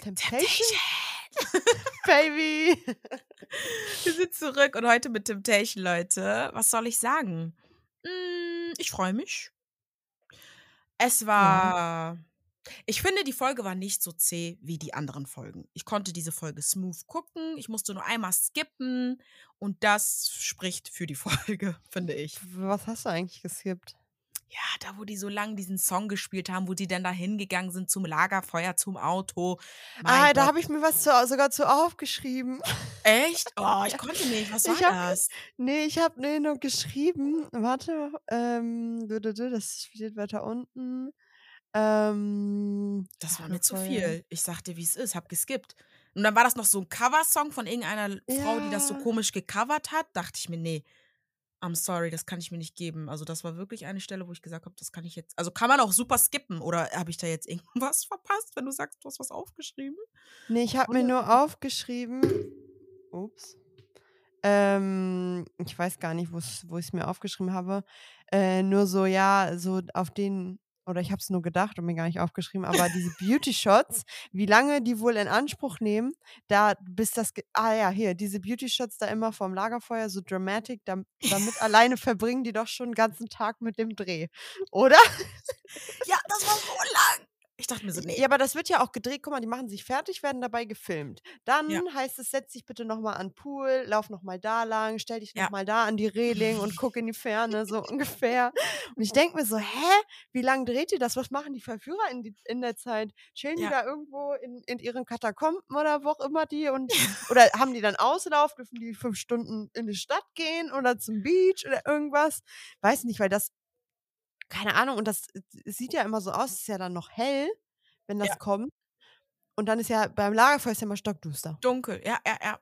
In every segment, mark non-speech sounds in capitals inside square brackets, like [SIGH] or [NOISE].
Temptation? [LAUGHS] Baby! Wir sind zurück und heute mit Temptation, Leute. Was soll ich sagen? Hm, ich freue mich. Es Ja. war ich finde, die Folge war nicht so zäh wie die anderen Folgen. Ich konnte diese Folge smooth gucken. Ich musste nur einmal skippen und das spricht für die [LAUGHS] Folge, finde ich. Was hast du eigentlich geskippt? Ja, da, wo die so lang diesen Song gespielt haben, wo die dann da hingegangen sind zum Lagerfeuer, zum Auto. Ah, Mein da Gott. habe ich mir was zu, sogar zu aufgeschrieben. Echt? [LAUGHS] Oh, ich konnte nicht. Was war Ich hab- das? Nee, ich habe nee, nur geschrieben. Warte, ähm, das steht weiter unten. Ähm, Das war mir zu viel. Ich sagte, wie es ist, hab geskippt. Und dann war das noch so ein Coversong von irgendeiner Frau, die das so Ja. komisch gecovert hat. Dachte ich mir, nee, I'm sorry, das kann ich mir nicht geben. Also das war wirklich eine Stelle, wo ich gesagt habe, das kann ich jetzt. Also kann man auch super skippen. Oder habe ich da jetzt irgendwas [LAUGHS] verpasst, wenn du sagst, du hast was aufgeschrieben? Nee, ich habe mir nur aufgeschrieben. Ups. Ähm, ich weiß gar nicht, wo ich es mir aufgeschrieben habe. Äh, nur so, ja, so auf den, oder ich habe es nur gedacht und mir gar nicht aufgeschrieben, aber diese Beauty Shots, wie lange die wohl in Anspruch nehmen, da bis das, ah ja, hier, diese Beauty Shots da immer vorm Lagerfeuer, so dramatic, dam, damit [LAUGHS] alleine verbringen die doch schon den ganzen Tag mit dem Dreh, oder? Ja, das war so lang. Ich dachte mir so, nee. Ja, aber das wird ja auch gedreht. Guck mal, die machen sich fertig, werden dabei gefilmt. Dann Ja. heißt es, setz dich bitte nochmal an den Pool, lauf nochmal da lang, stell dich Ja. nochmal da an die Reling und guck in die Ferne, so ungefähr. [LAUGHS] Und ich denke mir so, hä? Wie lange dreht ihr das? Was machen die Verführer in, die, in der Zeit? Chillen Ja. die da irgendwo in, in ihren Katakomben oder wo auch immer die? [LAUGHS] Und, oder haben die dann Auslauf? Dürfen die fünf Stunden in die Stadt gehen oder zum Beach oder irgendwas? Weiß nicht, weil das keine Ahnung, und das es sieht ja immer so aus, es ist ja dann noch hell, wenn das Ja. kommt. Und dann ist ja beim Lagerfeuer ist ja immer stockduster. Dunkel, ja, ja, ja.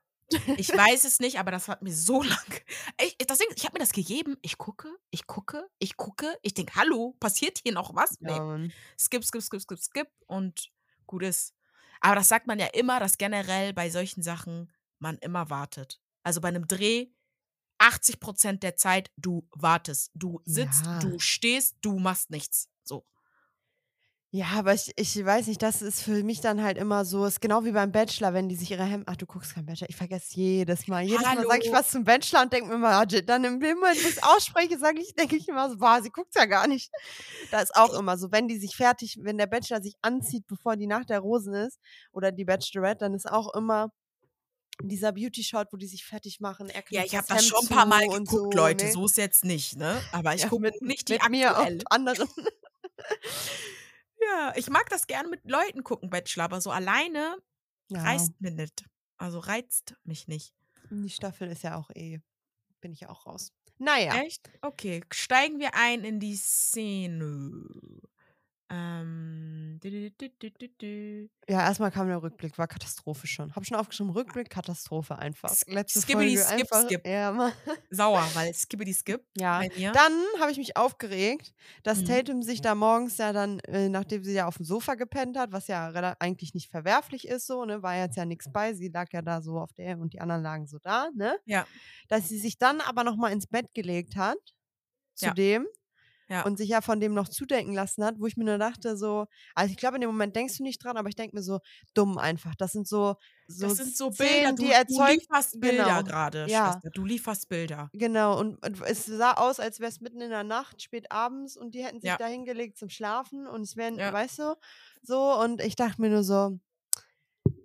Ich [LAUGHS] weiß es nicht, aber das hat mir so [LAUGHS] lang. Ich, deswegen, ich habe mir das gegeben. Ich gucke, ich gucke, ich gucke. Ich denke, hallo, passiert hier noch was? Nee. Mann. Skip, skip, skip, skip, skip und gut ist. Aber das sagt man ja immer, dass generell bei solchen Sachen man immer wartet. Also bei einem Dreh 80 Prozent der Zeit du wartest. Du sitzt, Ja. du stehst, du machst nichts. So. Ja, aber ich, ich weiß nicht, das ist für mich dann halt immer so, ist genau wie beim Bachelor, wenn die sich ihre Hemden, ach du guckst kein Bachelor, ich vergesse jedes Mal. Jedes Mal sage ich Hallo. was zum Bachelor und denke mir immer, dann im Moment, wo ich es ausspreche, sage ich, denke ich immer so, boah, sie guckt ja gar nicht. Da ist auch immer so, wenn die sich fertig, wenn der Bachelor sich anzieht, bevor die Nacht der Rosen ist, oder die Bachelorette, dann ist auch immer dieser Beauty-Shot, wo die sich fertig machen. Ja, ich habe das Hemd schon ein paar Mal geguckt, so, Leute. ne? So ist jetzt nicht, ne? Aber ich Ja, gucke nicht die mit mir und anderen. [LAUGHS] Ja, ich mag das gerne mit Leuten gucken, Bachelor, aber so alleine Ja, reizt mir nicht. Also reizt mich nicht. die Staffel ist ja auch eh, bin ich ja auch raus. Naja, Echt? Okay, steigen wir ein in die Szene. Ähm. dü- dü- dü- ja, erstmal kam der Rückblick, war Katastrophe schon. Hab schon aufgeschrieben, Rückblick, Katastrophe einfach. Sk- Letzte skibbidi, Folge skip, einfach. skip. Ja. Sauer, [LAUGHS] weil skippity skip ja. Dann habe ich mich aufgeregt, dass Mhm. Tatum sich da morgens ja dann, äh, nachdem sie ja auf dem Sofa gepennt hat, was ja eigentlich nicht verwerflich ist, so, ne, war jetzt ja nichts bei, sie lag ja da so auf der und die anderen lagen so da, ne, Ja, dass sie sich dann aber nochmal ins Bett gelegt hat, zu Ja. Ja. und sich ja von dem noch zudenken lassen hat, wo ich mir nur dachte, so, also ich glaube, in dem Moment denkst du nicht dran, aber ich denke mir so, dumm einfach. Das sind so, so das sind so Szenen, Bilder, du, die du erzeugt. lieferst Bilder genau, gerade, ja. Schwester. Du lieferst Bilder. Genau, und, und es sah aus, als wäre es mitten in der Nacht, spät abends, und die hätten sich Ja. da hingelegt zum Schlafen und es wären, Ja. weißt du, so, und ich dachte mir nur so,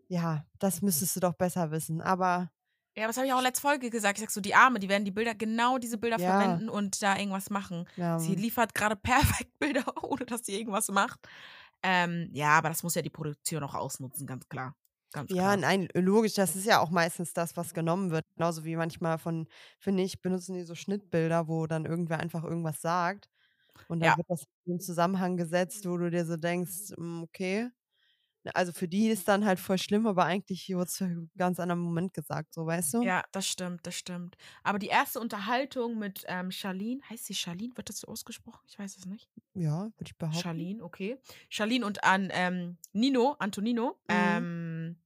ja, das müsstest du doch besser wissen. Aber Ja, was habe ich auch letzte Folge gesagt? Ich sag so, die Arme, die werden die Bilder, genau diese Bilder Ja. verwenden und da irgendwas machen. ja, Sie liefert gerade perfekt [LAUGHS] Bilder, ohne dass sie irgendwas macht. Ähm, ja, aber das muss ja die Produktion auch ausnutzen, ganz klar. Ganz Ja, klar. nein, logisch, das ist ja auch meistens das, was genommen wird. Genauso wie manchmal von, finde ich, benutzen die so Schnittbilder, wo dann irgendwer einfach irgendwas sagt. Und dann Ja. wird das in einen Zusammenhang gesetzt, wo du dir so denkst, mm, okay. Ne, Also für die ist dann halt voll schlimm, aber eigentlich wurde es zu einem ganz anderen Moment gesagt, so weißt du? Ja, das stimmt, das stimmt. Aber die erste Unterhaltung mit ähm, Charlene, heißt sie Charlene? Wird das so ausgesprochen? Ich weiß es nicht. Ja, würde ich behaupten. Charlene, okay. Charlene und an ähm, Nino, Antonino, Mhm. ähm,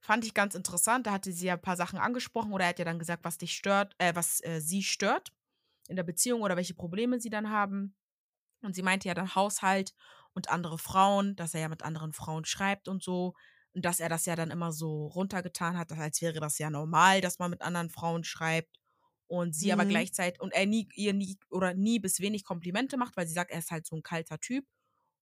fand ich ganz interessant. Da hatte sie ja ein paar Sachen angesprochen oder er hat ja dann gesagt, was dich stört, äh, was äh, sie stört in der Beziehung oder welche Probleme sie dann haben. Und sie meinte ja dann Haushalt und andere Frauen, dass er ja mit anderen Frauen schreibt und so. Und dass er das ja dann immer so runtergetan hat, als wäre das ja normal, dass man mit anderen Frauen schreibt. Und sie aber Mhm. gleichzeitig, und er nie, ihr nie oder nie bis wenig Komplimente macht, weil sie sagt, er ist halt so ein kalter Typ.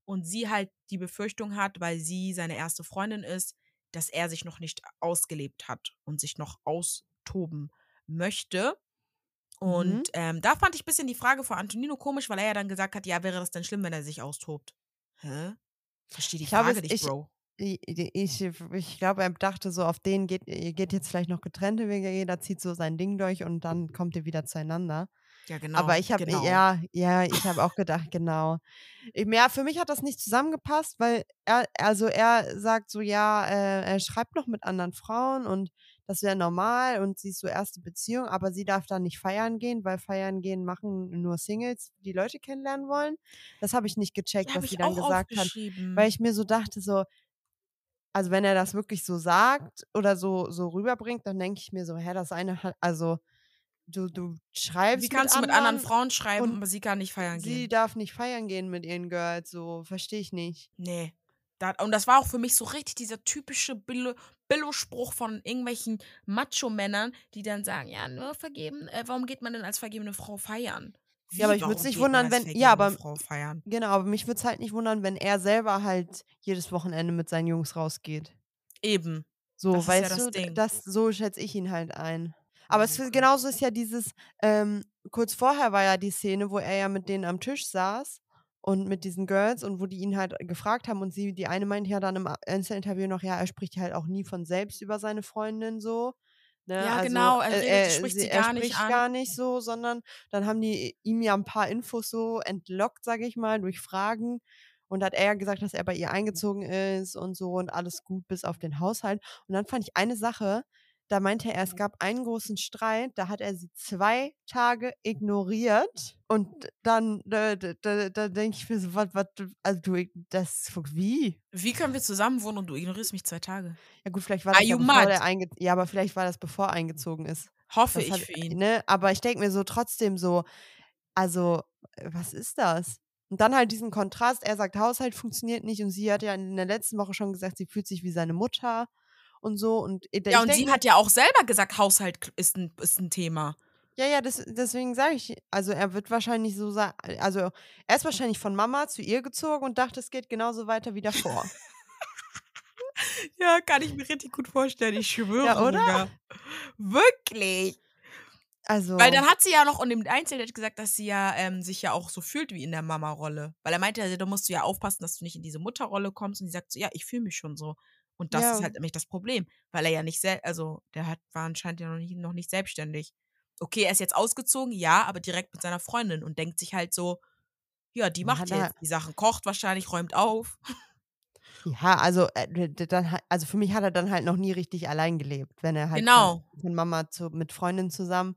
Und sie halt die Befürchtung hat, weil sie seine erste Freundin ist, dass er sich noch nicht ausgelebt hat und sich noch austoben möchte. Mhm. Und ähm, da fand ich ein bisschen die Frage von Antonino komisch, weil er ja dann gesagt hat, ja, wäre das denn schlimm, wenn er sich austobt? Hä? Verstehe die Ich glaube, Frage nicht, ich- Bro. Ich, ich, ich glaube, er dachte so, auf den geht, geht jetzt vielleicht noch getrennte Wege, jeder zieht so sein Ding durch und dann kommt ihr wieder zueinander. Ja, genau. Aber ich habe, genau. ja, ja, ich habe auch gedacht, genau. Ja, für mich hat das nicht zusammengepasst, weil er, also er sagt so, ja, äh, er schreibt noch mit anderen Frauen und das wäre normal und sie ist so erste Beziehung, aber sie darf dann nicht feiern gehen, weil feiern gehen machen nur Singles, die Leute kennenlernen wollen. Das habe ich nicht gecheckt, Ja, was sie dann gesagt hat. Weil ich mir so dachte, so, also wenn er das wirklich so sagt oder so, so rüberbringt, dann denke ich mir so, hä, das eine hat, also du, du schreibst. Wie kannst du mit anderen Frauen schreiben, und aber sie kann nicht feiern Sie gehen? darf nicht feiern gehen mit ihren Girls, so, verstehe ich nicht. Nee. Da, und das war auch für mich so richtig dieser typische Billo-Spruch von irgendwelchen Macho-Männern, die dann sagen, ja, nur vergeben, äh, warum geht man denn als vergebene Frau feiern? Wie, Ja, aber ich warum würd's nicht wundern, wenn- ja, aber-? Genau, aber mich würde es halt nicht wundern, wenn er selber halt jedes Wochenende mit seinen Jungs rausgeht. Eben. So, Das ist ja weißt das du, Ding. das, so schätze ich ihn halt ein. Aber es, genauso ist ja dieses, ähm, kurz vorher war ja die Szene, wo er ja mit denen am Tisch saß und mit diesen Girls und wo die ihn halt gefragt haben und sie, die eine meinte ja dann im Einzelinterview noch, ja, er spricht halt auch nie von selbst über seine Freundin so. Ne? Ja, also, genau, er äh, er, spricht sie er gar nicht spricht an. gar nicht so, sondern dann haben die ihm ja ein paar Infos so entlockt, sage ich mal, durch Fragen. Und hat er ja gesagt, dass er bei ihr eingezogen ist und so und alles gut bis auf den Haushalt. Und dann fand ich eine Sache, da meinte er, es gab einen großen Streit, da hat er sie zwei Tage ignoriert. Und dann, da, da, da, denke ich mir so, was, was, also du, das, wie? Wie können wir zusammen wohnen und du ignorierst mich zwei Tage? Ja gut, vielleicht war das ja bevor der einge ja, aber vielleicht war das bevor er eingezogen ist. Hoffe Das ich hat, für ihn. ne, aber ich denke mir so trotzdem so, also, äh, was ist das? Und dann halt diesen Kontrast, er sagt, Haushalt funktioniert nicht und sie hat ja in der letzten Woche schon gesagt, sie fühlt sich wie seine Mutter und so. Und ich Ja, und denk sie hat ja auch selber gesagt, Haushalt ist ein, ist ein Thema. Ja, ja, das, deswegen sage ich, also er wird wahrscheinlich so sagen, also er ist wahrscheinlich von Mama zu ihr gezogen und dachte, es geht genauso weiter wie davor. Ja, kann ich mir richtig gut vorstellen, ich schwöre. Ja, oder? Bruder. Wirklich. Also, Weil dann hat sie ja noch in dem Einzeldate gesagt, dass sie ja ähm, sich ja auch so fühlt wie in der Mama-Rolle. Weil er meinte, ja, da musst du ja aufpassen, dass du nicht in diese Mutterrolle kommst. Und sie sagt so, ja, ich fühle mich schon so. Und das Ja. ist halt nämlich das Problem. Weil er ja nicht selbst, also der hat, war anscheinend ja noch nicht, noch nicht selbstständig. Okay, er ist jetzt ausgezogen, ja, aber direkt mit seiner Freundin und denkt sich halt so, ja, die macht jetzt die Sachen, kocht wahrscheinlich, räumt auf. ja, also, äh, dann, also für mich hat er dann halt noch nie richtig allein gelebt, wenn er halt Genau. von, von Mama zu, mit Freundin zusammen.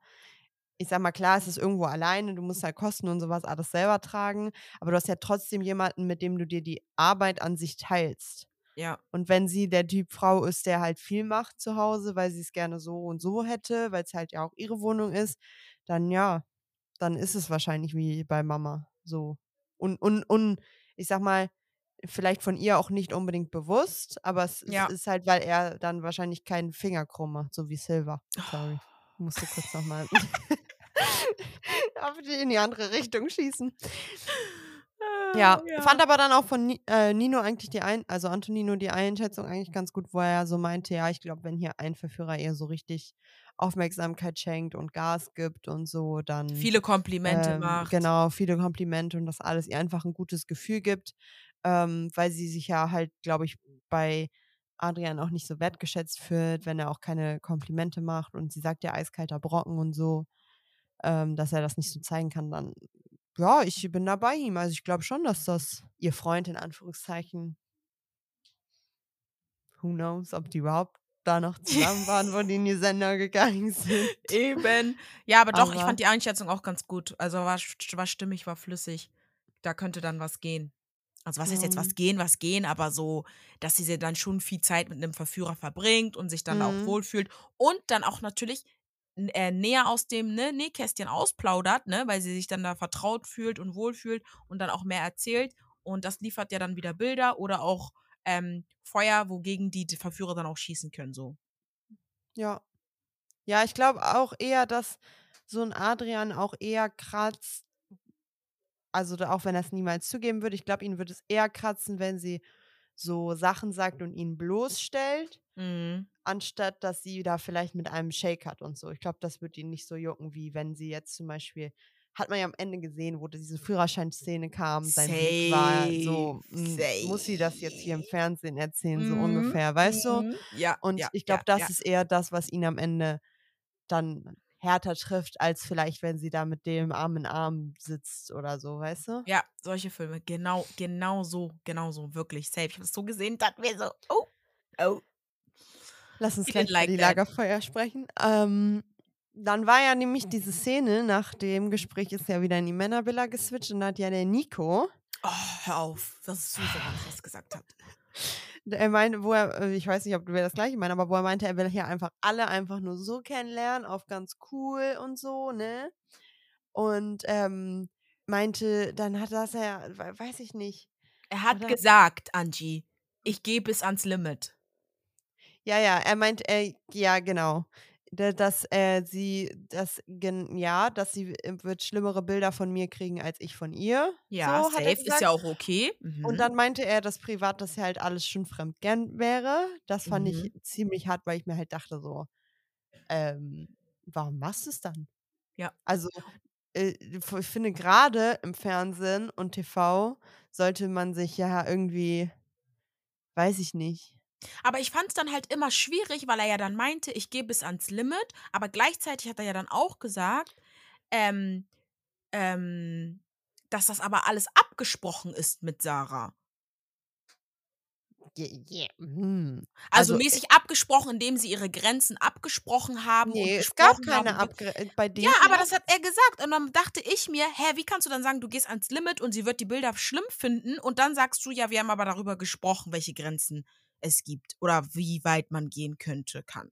Ich sag mal, klar, es ist irgendwo alleine, du musst halt Kosten und sowas alles selber tragen, aber du hast ja trotzdem jemanden, mit dem du dir die Arbeit an sich teilst. Ja. Und wenn sie der Typ Frau ist, der halt viel macht zu Hause, weil sie es gerne so und so hätte, weil es halt ja auch ihre Wohnung ist, dann ja, dann ist es wahrscheinlich wie bei Mama so. Und, und, und ich sag mal, vielleicht von ihr auch nicht unbedingt bewusst, aber es, Ja. ist halt, weil er dann wahrscheinlich keinen Finger krumm macht, so wie Silver. Sorry. Musste kurz nochmal [LAUGHS] [LAUGHS] in die andere Richtung schießen. Ja, fand aber dann auch von äh, Nino eigentlich die ein, also Antonino die Einschätzung eigentlich ganz gut, wo er so meinte, ja, ich glaube, wenn hier ein Verführer ihr so richtig Aufmerksamkeit schenkt und Gas gibt und so, dann Viele Komplimente ähm, macht. genau viele Komplimente und das alles ihr einfach ein gutes Gefühl gibt, ähm, weil sie sich ja halt, glaube ich, bei Adrian auch nicht so wertgeschätzt fühlt, wenn er auch keine Komplimente macht und sie sagt ja eiskalter Brocken und so, ähm, dass er das nicht so zeigen kann, dann ja, ich bin da bei ihm. Also ich glaube schon, dass das ihr Freund in Anführungszeichen, who knows, ob die überhaupt da noch zusammen waren, wo die in die Sender gegangen [LAUGHS] sind. [LAUGHS] Eben. Ja, aber doch, ich Aber- fand die Einschätzung auch ganz gut. Also war, war stimmig, war flüssig. Da könnte dann was gehen. Also was heißt jetzt was gehen, was gehen, aber so, dass sie dann schon viel Zeit mit einem Verführer verbringt und sich dann Mhm. auch wohlfühlt und dann auch natürlich äh, näher aus dem ne, Nähkästchen ausplaudert, ne, weil sie sich dann da vertraut fühlt und wohlfühlt und dann auch mehr erzählt und das liefert ja dann wieder Bilder oder auch ähm, Feuer, wogegen die Verführer dann auch schießen können, so. Ja. Ja, ich glaube auch eher, dass so ein Adrian auch eher kratzt. Also auch wenn er es niemals zugeben würde, ich glaube, ihn würde es eher kratzen, wenn sie so Sachen sagt und ihn bloßstellt, Mhm. anstatt dass sie da vielleicht mit einem Shake hat und so. Ich glaube, das würde ihn nicht so jucken, wie wenn sie jetzt zum Beispiel, hat man ja am Ende gesehen, wo diese Führerscheinszene kam, sein Blick war so, Safe, "Mm, muss sie das jetzt hier im Fernsehen erzählen, so Mhm, ungefähr, weißt du? mhm. Ja. Und ja, ich glaube, ja, das ja. ist eher das, was ihn am Ende dann härter trifft, als vielleicht, wenn sie da mit dem Arm in Arm sitzt oder so, weißt du? Ja, solche Filme. Genau, genau so, genau so, wirklich. Safe. Ich habe es so gesehen, dachte mir so, oh, oh. Lass uns gleich didn't über like die that. Lagerfeuer sprechen. Ähm, dann war ja nämlich diese Szene, nach dem Gespräch ist ja wieder in die Männervilla geswitcht und da hat ja der Nico, Oh, hör auf. Das ist so, was das gesagt hat. Er meinte, wo er, äh, ich weiß nicht, ob du das gleiche meinst, aber wo er meinte, er will hier einfach alle einfach nur so kennenlernen, auf ganz cool und so, ne? Und ähm, meinte, dann hat das we- weiß ich nicht. Er hat Oder? gesagt, Angie, ich gehe bis ans Limit. Ja, ja, er meint, äh, ja, genau. Da- Dass äh, sie, das, ja, dass sie äh, wird schlimmere Bilder von mir kriegen als ich von ihr. Ja, so, safe ist ja auch okay. Mhm. Und dann meinte er, dass privat das halt alles schon fremdgern wäre. Das fand Mhm. ich ziemlich hart, weil ich mir halt dachte so, ähm, warum machst du es dann? Ja. Also, äh, ich finde gerade im Fernsehen und TV sollte man sich ja irgendwie, weiß ich nicht. Aber ich fand es dann halt immer schwierig, weil er ja dann meinte, ich gehe bis ans Limit, aber gleichzeitig hat er ja dann auch gesagt, ähm, ähm, dass das aber alles abgesprochen ist mit Sarah. Yeah, yeah. hm. Also, Also, mäßig abgesprochen, indem sie ihre Grenzen abgesprochen haben. Nee, und es gab keine haben, Abgre äh, bei denen. Ja, aber das hat er gesagt. Und dann dachte ich mir, hä, wie kannst du dann sagen, du gehst ans Limit und sie wird die Bilder schlimm finden und dann sagst du, ja, wir haben aber darüber gesprochen, welche Grenzen es gibt oder wie weit man gehen könnte, kann.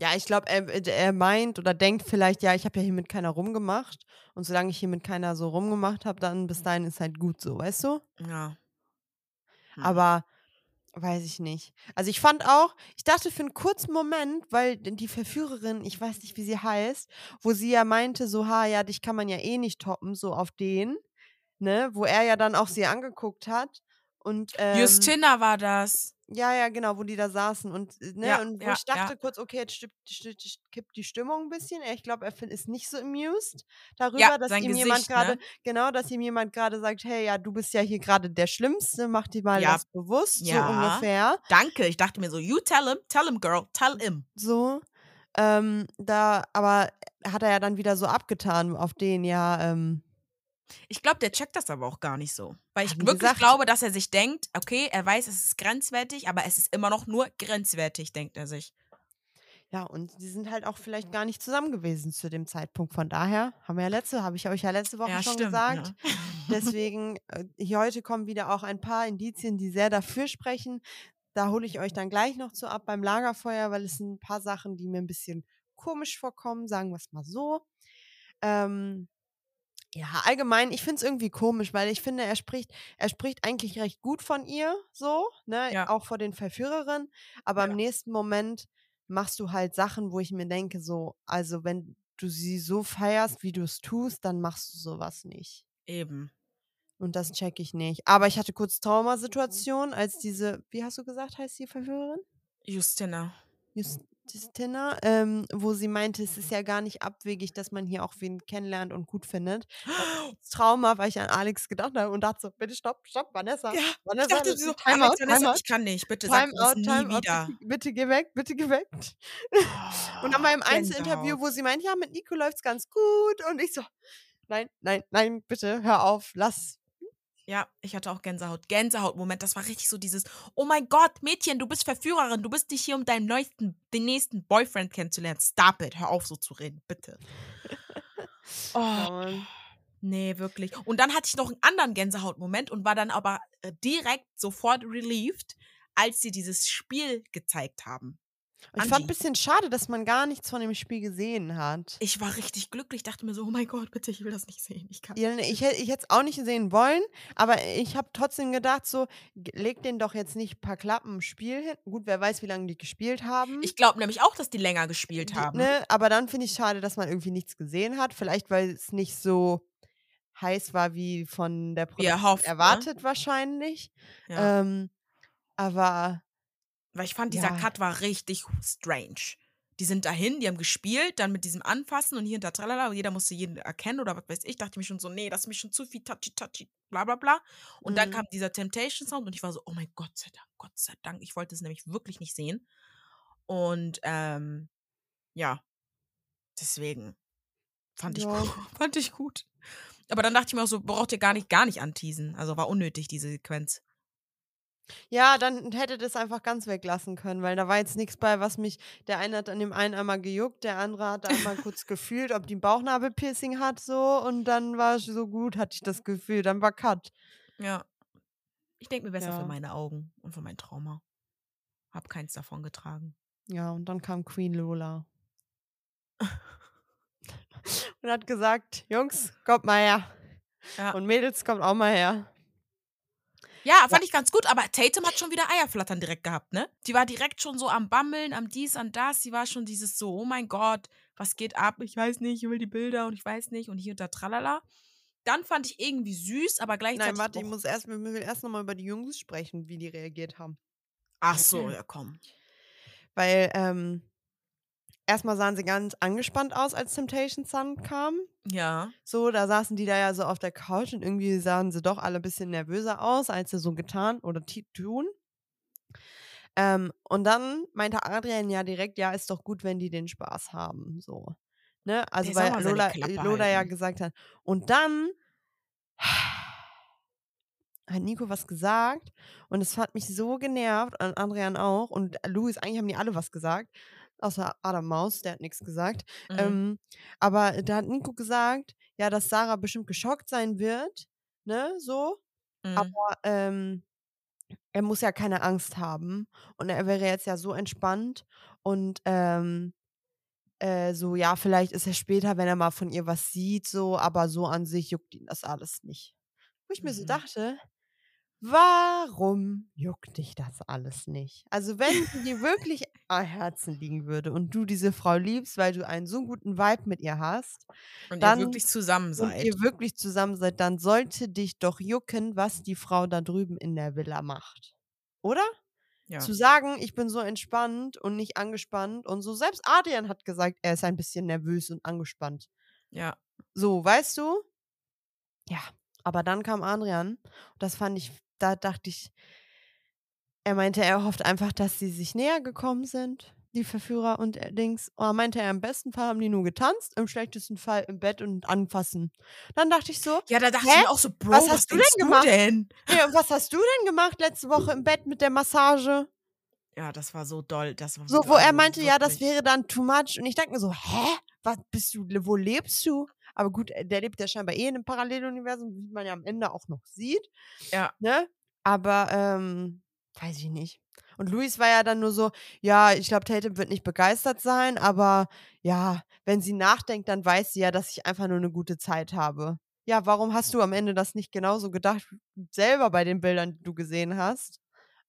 Ja, ich glaube, er, äh, er meint oder denkt vielleicht, ja, ich habe ja hier mit keiner rumgemacht. Und solange ich hier mit keiner so rumgemacht habe, dann bis dahin ist halt gut so, weißt du? Ja. Hm. Aber weiß ich nicht. Also ich fand auch, ich dachte für einen kurzen Moment, weil die Verführerin, ich weiß nicht, wie sie heißt, wo sie ja meinte, so, ha, ja, dich kann man ja eh nicht toppen, so auf den, ne, wo er ja dann auch sie angeguckt hat. Und, ähm, Justina war das. Ja, ja, genau, wo die da saßen und, äh, ne, Ja, und wo ja, ich dachte ja. kurz, okay, jetzt kippt die Stimmung ein bisschen. Ich glaube, er ist nicht so amused darüber, dass ihm jemand Gesicht, gerade, ne? genau, dass ihm jemand gerade sagt, hey, ja, du bist ja hier gerade der Schlimmste, mach dir mal das bewusst, so ungefähr. Danke. Ich dachte mir so, you tell him, tell him, girl, tell him. So. Ähm, da, aber hat er ja dann wieder so abgetan auf den, ja, ähm, Ich glaube, der checkt das aber auch gar nicht so. Weil ich Wie wirklich gesagt- glaube, dass er sich denkt, okay, er weiß, es ist grenzwertig, aber es ist immer noch nur grenzwertig, denkt er sich. ja, und die sind halt auch vielleicht gar nicht zusammen gewesen zu dem Zeitpunkt. Von daher haben wir ja letzte, habe ich euch ja letzte Woche ja, schon stimmt. gesagt. Ja. [LAUGHS] Deswegen, äh, hier heute kommen wieder auch ein paar Indizien, die sehr dafür sprechen. Da hole ich euch dann gleich noch zu ab beim Lagerfeuer, weil es sind ein paar Sachen, die mir ein bisschen komisch vorkommen, sagen wir es mal so. Ähm, ja, allgemein, ich finde es irgendwie komisch, weil ich finde, er spricht, er spricht eigentlich recht gut von ihr, so, ne, Ja. auch vor den Verführerinnen, aber Ja. im nächsten Moment machst du halt Sachen, wo ich mir denke, so, also wenn du sie so feierst, wie du es tust, dann machst du sowas nicht. Eben. Und das check ich nicht. Aber ich hatte kurz Traumasituation, als diese, wie hast du gesagt, heißt die Verführerin? Justina. Justina, ähm, wo sie meinte, es ist ja gar nicht abwegig, dass man hier auch wen kennenlernt und gut findet. [GASPS] Das Trauma, weil ich an Alex gedacht habe und dachte so, bitte stopp, stopp, Vanessa. Ja, Vanessa, Ich dachte das so, Timeout, Alex, Vanessa, Timeout, ich kann nicht. Bitte sag das Timeout, nie Timeout, wieder. bitte, bitte geh weg, bitte geh weg. [LAUGHS] Und dann beim Einzelinterview, wo sie meint, ja, mit Nico läuft's ganz gut. Und ich so, nein, nein, nein, bitte, hör auf, lass. Ja, ich hatte auch Gänsehaut. Gänsehaut-Moment. Das war richtig so dieses, oh mein Gott, Mädchen, du bist Verführerin. Du bist nicht hier, um deinen neuesten, den nächsten Boyfriend kennenzulernen. Stop it. Hör auf, so zu reden, bitte. [LAUGHS] Oh, Und nee, wirklich. Und dann hatte ich noch einen anderen Gänsehaut-Moment und war dann aber äh, direkt sofort relieved, als sie dieses Spiel gezeigt haben. Ich fand ein bisschen schade, dass man gar nichts von dem Spiel gesehen hat. Ich war richtig glücklich, dachte mir so, oh mein Gott, bitte, ich will das nicht sehen. Ich kann. Ja, ne, ich, ich hätte es auch nicht sehen wollen, aber ich habe trotzdem gedacht, so, leg den doch jetzt nicht ein paar Klappen im Spiel hin. Gut, wer weiß, wie lange die gespielt haben. Ich glaube nämlich auch, dass die länger gespielt Die- haben. Ne, aber dann finde ich schade, dass man irgendwie nichts gesehen hat. Vielleicht, weil es nicht so heiß war, wie von der Produktion ne? erwartet wahrscheinlich. Ja. Ähm, aber Weil ich fand, dieser ja. Cut war richtig strange. Die sind dahin, die haben gespielt, dann mit diesem Anfassen und hier und da tralala, und jeder musste jeden erkennen oder was weiß ich. Dachte ich mir schon so, nee, das ist mir schon zu viel touchy, touchy, bla bla bla. Und dann Mhm. kam dieser Temptation Sound und ich war so, oh mein Gott sei Dank, Gott sei Dank. Ich wollte es nämlich wirklich nicht sehen. Und ähm, ja, deswegen fand ich, Ja. gut, [LAUGHS] fand ich gut. Aber dann dachte ich mir auch so, braucht ihr gar nicht, gar nicht anteasen. Also war unnötig, diese Sequenz. Ja, dann hätte das einfach ganz weglassen können, weil da war jetzt nichts bei, was mich. Der eine hat an dem einen einmal gejuckt, der andere hat einmal kurz [LAUGHS] gefühlt, ob die ein Bauchnabelpiercing hat, so. Und dann war es so gut, hatte ich das Gefühl. Dann war Cut. Ja. Ich denke mir besser Ja. für meine Augen und für mein Trauma. Hab keins davon getragen. Ja, und dann kam Queen Lola. [LAUGHS] und hat gesagt: Jungs, kommt mal her. Ja. Und Mädels, kommt auch mal her. Ja, fand ich ganz gut, aber Tatum hat schon wieder Eierflattern direkt gehabt, ne? Die war direkt schon so am Bammeln, am dies, an das. Die war schon dieses so, oh mein Gott, was geht ab? Ich weiß nicht, ich will die Bilder und ich weiß nicht und hier und da tralala. Dann fand ich irgendwie süß, aber gleichzeitig. Nein, warte, ich muss erst, wir müssen erst nochmal über die Jungs sprechen, wie die reagiert haben. Ach so, ja, komm. Weil, ähm, erstmal sahen sie ganz angespannt aus, als Temptation Sun kam. Ja. So, da saßen die da ja so auf der Couch und irgendwie sahen sie doch alle ein bisschen nervöser aus, als sie so getan oder tun. Ähm, und dann meinte Adrian ja direkt, ja, ist doch gut, wenn die den Spaß haben. So. Ne? Also, Der weil Lola, Lola ja gesagt hat. Und dann hat Nico was gesagt und es hat mich so genervt und Adrian auch und Luis, eigentlich haben die alle was gesagt, außer Adam Maus, der hat nichts gesagt. Mhm. Ähm, aber da hat Nico gesagt, ja, dass Sarah bestimmt geschockt sein wird, ne, so. Mhm. Aber ähm, er muss ja keine Angst haben und er wäre jetzt ja so entspannt und ähm, äh, so, ja, vielleicht ist er später, wenn er mal von ihr was sieht, so, aber so an sich juckt ihn das alles nicht. Wo ich mir so Mhm. dachte, warum juckt dich das alles nicht? Also, wenn sie dir wirklich am Herzen liegen würde und du diese Frau liebst, weil du einen so guten Vibe mit ihr hast und dann- ihr wirklich zusammen und seid. ihr wirklich zusammen seid, dann sollte dich doch jucken, was die Frau da drüben in der Villa macht. Oder? Ja. Zu sagen, ich bin so entspannt und nicht angespannt und so. Selbst Adrian hat gesagt, er ist ein bisschen nervös und angespannt. ja. So, weißt du? Ja, aber dann kam Adrian. Das fand ich, da dachte ich, er meinte, er hofft einfach, dass sie sich näher gekommen sind, die Verführer und er Dings. Oder meinte er, im besten Fall haben die nur getanzt, im schlechtesten Fall im Bett und anfassen. Dann dachte ich so, Ja, da dachte Hä? ich mir auch so, Bro, Was was, hast du denn gemacht? du denn? und was hast du denn gemacht letzte Woche im Bett mit der Massage? Ja, das war so doll. Das war So, wo er also meinte, ja, das wirklich. wäre dann too much. Und ich dachte mir so, hä? Was bist du, wo lebst du? Aber gut, äh, der lebt ja scheinbar eh in einem Paralleluniversum, wie man ja am Ende auch noch sieht. Ja. Ne? Aber, ähm, weiß ich nicht. Und Luis war ja dann nur so, ja, ich glaube, Tatum wird nicht begeistert sein, aber ja, wenn sie nachdenkt, dann weiß sie ja, dass ich einfach nur eine gute Zeit habe. Ja, warum hast du am Ende das nicht genauso gedacht, selber bei den Bildern, die du gesehen hast?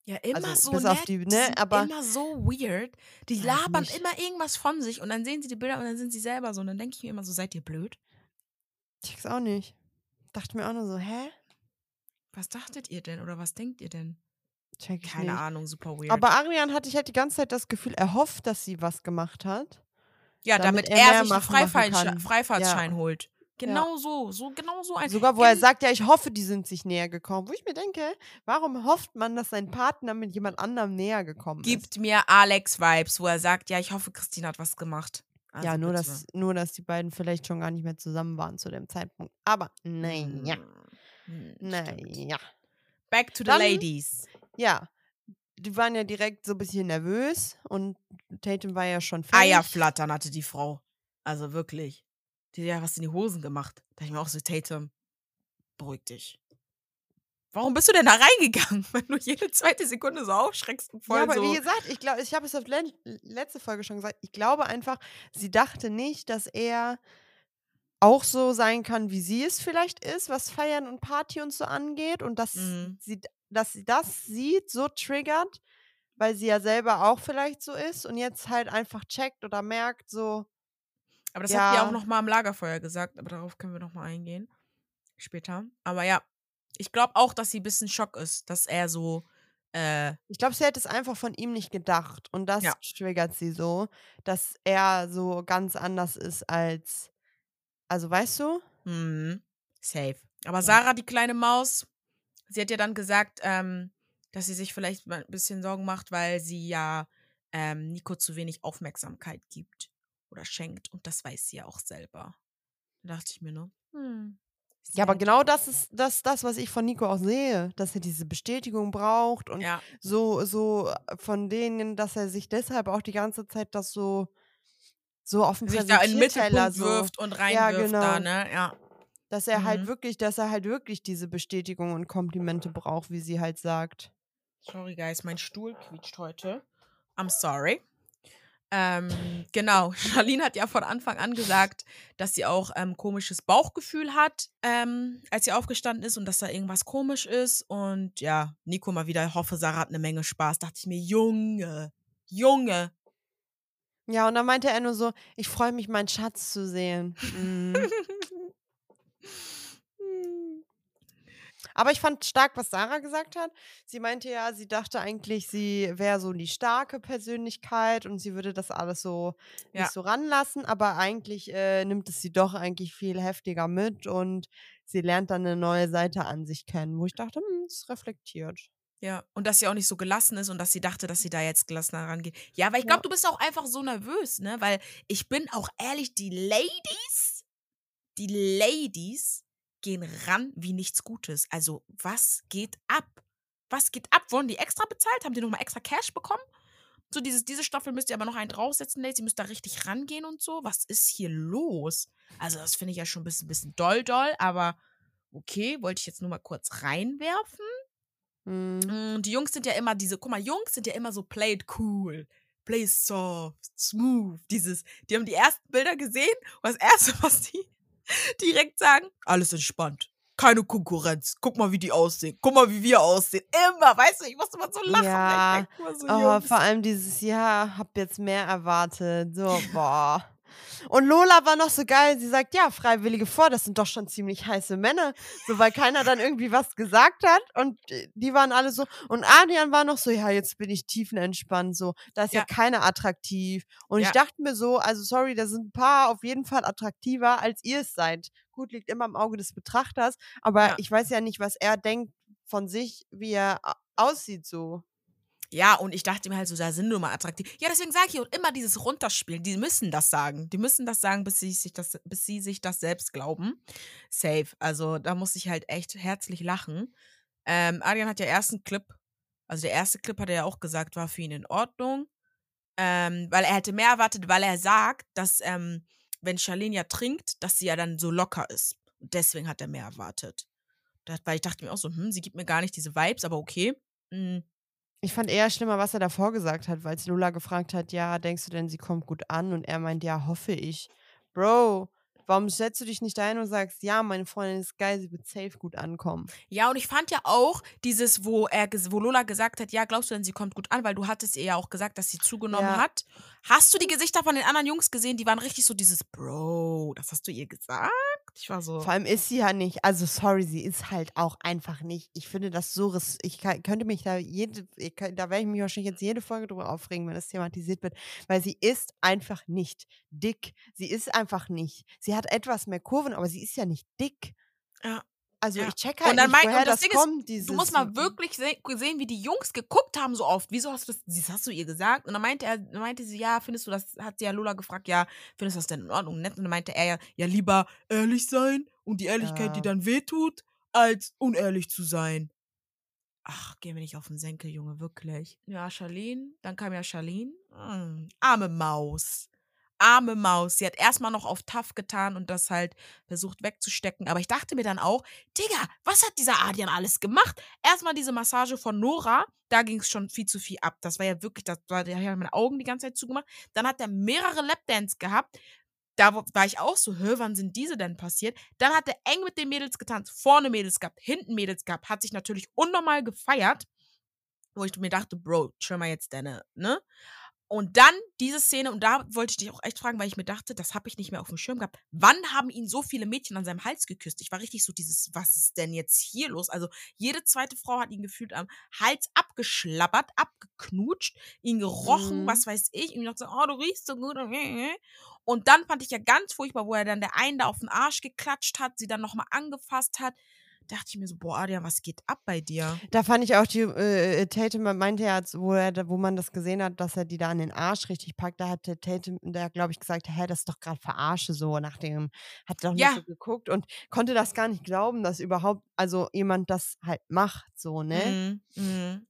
Ja, immer Also, so bis nett, auf die, ne, aber- immer so weird. Die labern nicht. immer irgendwas von sich und dann sehen sie die Bilder und dann sind sie selber so. Und dann denke ich mir immer so, seid ihr blöd? Ich check's auch nicht. Dachte mir auch nur so, hä? Was dachtet ihr denn oder was denkt ihr denn? Check ich Keine nicht. Ahnung, super weird. Aber Arian hatte ich halt die ganze Zeit das Gefühl, er hofft, dass sie was gemacht hat. ja, damit damit, er er, sich einen Freifahrtsschein. Freifahrtsschein holt. Genau so, so genau so ein. Sogar wo er Gen- sagt, ja, ich hoffe, die sind sich näher gekommen. Wo ich mir denke, warum hofft man, dass sein Partner mit jemand anderem näher gekommen ist? gibt mir Alex-Vibes, wo er sagt, ja, ich hoffe, Christine hat was gemacht. Also ja, nur dass, nur, dass die beiden vielleicht schon gar nicht mehr zusammen waren zu dem Zeitpunkt. Aber naja, Hm, stimmt. naja. Back to the Dann- ladies. Ja, die waren ja direkt so ein bisschen nervös und Tatum war ja schon fertig. Eierflattern hatte die Frau. Also wirklich. Die hat ja was in die Hosen gemacht. Da dachte ich mir auch so, Tatum, beruhig dich. Warum bist du denn da reingegangen, [LAUGHS] wenn du jede zweite Sekunde so aufschreckst und voll Ja, aber so. wie gesagt, ich glaube, ich habe es auf len- letzte Folge schon gesagt. Ich glaube einfach, sie dachte nicht, dass er auch so sein kann, wie sie es vielleicht ist, was Feiern und Party und so angeht. Und dass Mhm. sie, dass sie das sieht, so triggert, weil sie ja selber auch vielleicht so ist und jetzt halt einfach checkt oder merkt, so, Aber das hat sie auch Ja. noch mal am Lagerfeuer gesagt, aber darauf können wir noch mal eingehen. Später. Aber ja, ich glaube auch, dass sie ein bisschen Schock ist, dass er so, äh, ich glaube, sie hätte es einfach von ihm nicht gedacht. Und das Ja. triggert sie so, dass er so ganz anders ist als, also weißt du? hm, safe. Aber. Sarah, die kleine Maus, sie hat ja dann gesagt, ähm, dass sie sich vielleicht mal ein bisschen Sorgen macht, weil sie ja ähm, Nico zu wenig Aufmerksamkeit gibt oder schenkt. Und das weiß sie ja auch selber. Da dachte ich mir nur, hm. Ja, aber genau das ist das, das, was ich von Nico auch sehe, dass er diese Bestätigung braucht und Ja, so, so von denen, dass er sich deshalb auch die ganze Zeit das so, so auf dem sich da in den Mittelpunkt so, wirft und Ja, reinwirft da, genau. ne? Ja. dass er halt Mhm. wirklich, dass er halt wirklich diese Bestätigung und Komplimente braucht, wie sie halt sagt. Sorry, guys, mein Stuhl quietscht heute. I'm sorry. Ähm, genau, [LAUGHS] Charlene hat ja von Anfang an gesagt, dass sie auch ähm, komisches Bauchgefühl hat, ähm, als sie aufgestanden ist und dass da irgendwas komisch ist. Und ja, Nico mal wieder, hoffe, Sarah hat eine Menge Spaß. Dachte ich mir, Junge, Junge. Ja, und dann meinte er nur so, ich freue mich, meinen Schatz zu sehen. [LAUGHS] Mhm. Aber ich fand stark, was Sarah gesagt hat. Sie meinte ja, sie dachte eigentlich, sie wäre so die starke Persönlichkeit und sie würde das alles so Ja. nicht so ranlassen, aber eigentlich äh, nimmt es sie doch eigentlich viel heftiger mit und sie lernt dann eine neue Seite an sich kennen, wo ich dachte, hm, es reflektiert. Ja, und dass sie auch nicht so gelassen ist und dass sie dachte, dass sie da jetzt gelassener rangeht. Ja, aber ich Ja. glaube, du bist auch einfach so nervös, ne? Weil ich bin auch ehrlich, die Ladies, die Ladies gehen ran wie nichts Gutes. Also, was geht ab? Was geht ab? Wurden die extra bezahlt? Haben die nochmal extra Cash bekommen? So, dieses, diese Staffel müsst ihr aber noch einen draufsetzen, Ladies. Ihr müsst da richtig rangehen und so. Was ist hier los? Also, das finde ich ja schon ein bisschen, bisschen doll, doll, aber okay, wollte ich jetzt nur mal kurz reinwerfen. Hm. Mm, Die Jungs sind ja immer diese, guck mal, Jungs sind ja immer so play it cool, play soft, smooth. Dieses, die haben die ersten Bilder gesehen und das erste, [LAUGHS] was die direkt sagen, alles entspannt. Keine Konkurrenz. Guck mal, wie die aussehen. Guck mal, wie wir aussehen. Immer, weißt du, ich musste mal so lachen. Ja, so, Oh, vor allem dieses Jahr, hab jetzt mehr erwartet. So, boah. Und Lola war noch so geil. Sie sagt, ja, Freiwillige vor, das sind doch schon ziemlich heiße Männer. So, weil keiner dann irgendwie was gesagt hat. Und die waren alle so. Und Adrian war noch so, ja, jetzt bin ich tiefenentspannt. So, da ist ja, Ja. keiner attraktiv. Und Ja. ich dachte mir so, also sorry, da sind ein paar auf jeden Fall attraktiver, als ihr es seid. Gut, liegt immer im Auge des Betrachters. Aber Ja. ich weiß ja nicht, was er denkt von sich, wie er aussieht so. Ja, und ich dachte mir halt so, da sind nur mal attraktiv. Ja, deswegen sage ich und immer dieses Runterspielen. Die müssen das sagen. Die müssen das sagen, bis sie sich das, bis sie sich das selbst glauben. Safe. Also da muss ich halt echt herzlich lachen. Ähm, Adrian hat ja ersten Clip, also der erste Clip hat er ja auch gesagt, war für ihn in Ordnung. Ähm, weil er hätte mehr erwartet, weil er sagt, dass ähm, wenn Charlene ja trinkt, dass sie ja dann so locker ist. Und deswegen hat er mehr erwartet. Das, weil ich dachte mir auch so, hm, sie gibt mir gar nicht diese Vibes, aber okay. Hm, Ich fand eher schlimmer, was er davor gesagt hat, weil Lola gefragt hat, ja, denkst du denn, sie kommt gut an? Und er meint, ja, hoffe ich. Bro, warum setzt du dich nicht dahin und sagst, ja, meine Freundin ist geil, sie wird safe gut ankommen? Ja, und ich fand ja auch dieses, wo er, wo Lola gesagt hat, ja, glaubst du denn, sie kommt gut an, weil du hattest ihr ja auch gesagt, dass sie zugenommen Ja. hat. Hast du die Gesichter von den anderen Jungs gesehen? Die waren richtig so dieses Bro, das hast du ihr gesagt? Ich war so. Vor allem ist sie ja nicht, also sorry, sie ist halt auch einfach nicht. Ich finde das so, ich kann, könnte mich da jede, da werde ich mich wahrscheinlich jetzt jede Folge drüber aufregen, wenn das thematisiert wird, weil sie ist einfach nicht dick. Sie ist einfach nicht. Sie hat etwas mehr Kurven, aber sie ist ja nicht dick. Ja. Also Ja. ich check halt Und dann nicht, mein- woher das das, Ding ist, kommt. dieses, Du musst mal wirklich se sehen, wie die Jungs geguckt haben so oft. Wieso hast du das, das hast du ihr gesagt? Und dann meinte er, dann meinte sie, ja, findest du das, hat sie ja Lola gefragt, ja, findest du das denn in Ordnung? Nett? Und dann meinte er ja, ja, lieber ehrlich sein und die Ehrlichkeit, die Ja. dann wehtut, als unehrlich zu sein. Ach, geh mir nicht auf den Senkel, Junge, wirklich. Ja, Charlene, dann kam ja Charlene. Mm, arme Maus. Arme Maus. Sie hat erstmal noch auf tough getan und das halt versucht wegzustecken. Aber ich dachte mir dann auch, Digga, was hat dieser Adrian alles gemacht? Erstmal diese Massage von Nora, da ging es schon viel zu viel ab. Das war ja wirklich, das war, der hat meine Augen die ganze Zeit zugemacht. Dann hat er mehrere Lapdance gehabt. Da war ich auch so, hör, wann sind diese denn passiert? Dann hat er eng mit den Mädels getanzt, vorne Mädels gehabt, hinten Mädels gehabt, hat sich natürlich unnormal gefeiert, wo ich mir dachte, Bro, chill mal jetzt deine, ne? Und dann diese Szene, und da wollte ich dich auch echt fragen, weil ich mir dachte, das habe ich nicht mehr auf dem Schirm gehabt. Wann haben ihn so viele Mädchen an seinem Hals geküsst? Ich war richtig so dieses, was ist denn jetzt hier los? Also jede zweite Frau hat ihn gefühlt am Hals abgeschlabbert, abgeknutscht, ihn gerochen, Mhm. was weiß ich. Und ich dachte so, oh, du riechst so gut. Und dann fand ich ja ganz furchtbar, wo er dann der einen da auf den Arsch geklatscht hat, sie dann nochmal angefasst hat. Dachte ich mir so, boah, Adrian, was geht ab bei dir? Da fand ich auch die, äh, Tatum meinte ja, wo, er, da- wo man das gesehen hat, dass er die da an den Arsch richtig packt, da hat der Tatum, der glaube ich gesagt, hä, das ist doch gerade Verarsche so, nach dem, hat doch Ja. noch so geguckt und konnte das gar nicht glauben, dass überhaupt, also jemand das halt macht, so, ne? Mhm, mhm.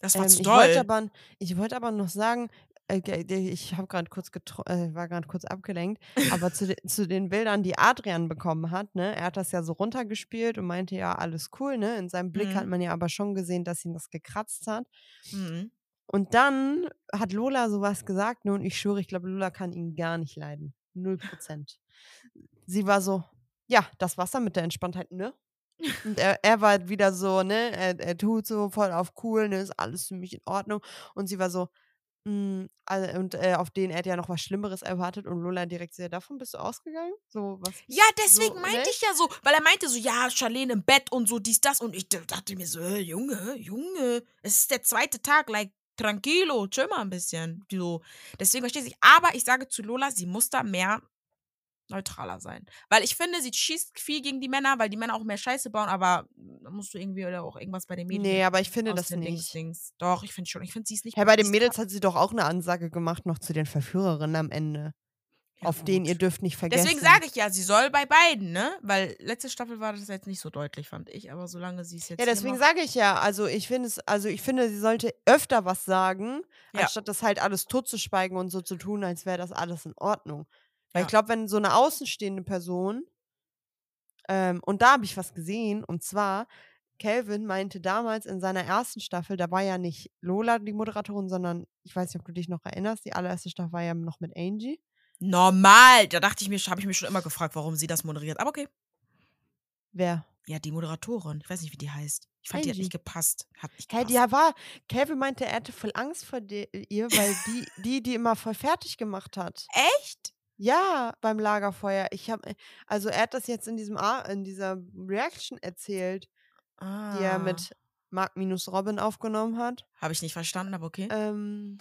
Das war Ähm, zu ich doll. wollte aber, ich wollte aber noch sagen, ich habe gerade kurz äh, war gerade kurz abgelenkt, [LAUGHS] aber zu, de zu den Bildern, die Adrian bekommen hat, ne, er hat das ja so runtergespielt und meinte ja alles cool, ne, in seinem Blick hat Mhm. man ja aber schon gesehen, dass ihn das gekratzt hat. Mhm. Und dann hat Lola sowas gesagt, ne, und ich schwöre, ich glaube, Lola kann ihn gar nicht leiden, null Prozent. Sie war so, ja, das Wasser mit der Entspanntheit, ne? Und er, er war wieder so, ne, er, er tut so voll auf cool, ne, ist alles für mich in Ordnung. Und sie war so, mm, all- und äh, auf den er hat ja noch was Schlimmeres erwartet und Lola direkt sehr, davon bist du ausgegangen? So, was? Ja, deswegen so, meinte ne? ich ja so, weil er meinte so, ja, Charlene im Bett und so, dies, das. Und ich dachte mir so, äh, Junge, Junge, es ist der zweite Tag, like, tranquilo, chill mal ein bisschen. So. Deswegen verstehe ich. Aber ich sage zu Lola, sie muss da mehr neutraler sein. Weil ich finde, sie schießt viel gegen die Männer, weil die Männer auch mehr Scheiße bauen, aber da musst du irgendwie oder auch irgendwas bei den Mädchen. Nee, aber ich finde das den Dings, nicht. Dings. Doch, ich finde schon. Ich finde, sie ist nicht. Hey, bei den Mädels hat sie doch auch eine Ansage gemacht, noch zu den Verführerinnen am Ende. Ja, auf den ihr gut. dürft nicht vergessen. Deswegen sage ich ja, sie soll bei beiden, ne? Weil letzte Staffel war das jetzt nicht so deutlich, fand ich. Aber solange sie es jetzt Ja, deswegen sage ich ja, also ich finde es, also ich finde, sie sollte öfter was sagen, Ja. anstatt das halt alles totzuschweigen und so zu tun, als wäre das alles in Ordnung. Weil Ja. ich glaube, wenn so eine außenstehende Person, ähm, und da habe ich was gesehen, und zwar, Calvin meinte damals in seiner ersten Staffel, da war ja nicht Lola die Moderatorin, sondern ich weiß nicht, ob du dich noch erinnerst, die allererste Staffel war ja noch mit Angie. Normal. Da dachte ich mir, habe ich mir schon immer gefragt, warum sie das moderiert. Aber okay. Wer? Ja, die Moderatorin. Ich weiß nicht, wie die heißt. Ich fand, die hat Angie. nicht gepasst. Hat nicht gepasst. die war, Calvin meinte, er hatte voll Angst vor de, ihr, weil die, die, die immer voll fertig gemacht hat. Echt? Ja, beim Lagerfeuer. Ich habe, also er hat das jetzt in diesem A in dieser Reaction erzählt, Ah. die er mit Mark minus Robin aufgenommen hat. Habe ich nicht verstanden, aber okay. Ähm,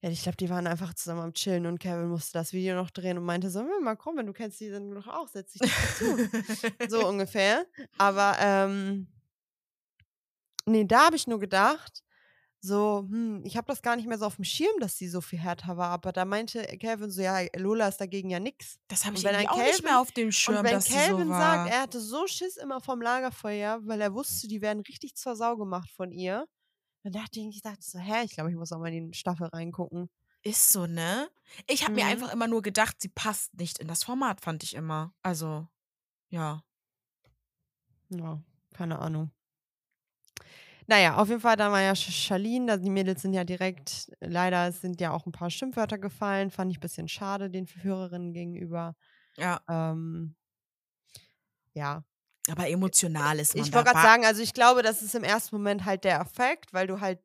ja, ich glaube, die waren einfach zusammen am Chillen und Kevin musste das Video noch drehen und meinte so, "Hm, mal komm, wenn du kennst die Sendung doch auch, setz dich dazu. so [LAUGHS] ungefähr. Aber ähm, nee, da habe ich nur gedacht, so, hm, ich habe das gar nicht mehr so auf dem Schirm, dass sie so viel härter war. Aber da meinte Calvin so, ja, Lola ist dagegen ja nix. Das habe ich wenn auch nicht mehr Calvin- auf dem Schirm, Und wenn dass sie so Calvin war. sagt, er hatte so Schiss immer vom Lagerfeuer, weil er wusste, die werden richtig zur Sau gemacht von ihr. Dann dachte ich, ich dachte so, hä, ich glaube, ich muss auch mal in die Staffel reingucken. Ist so, ne? Ich habe mir Mhm. einfach immer nur gedacht, sie passt nicht in das Format, fand ich immer. Also, ja. Ja, keine Ahnung. Naja, auf jeden Fall, da war ja Charlene, die Mädels sind ja direkt, leider sind ja auch ein paar Schimpfwörter gefallen, fand ich ein bisschen schade den Verführerinnen gegenüber. Ja. Ähm, ja, Aber emotional ist man ich wollte gerade sagen, also ich glaube, das ist im ersten Moment halt der Effekt, weil du halt,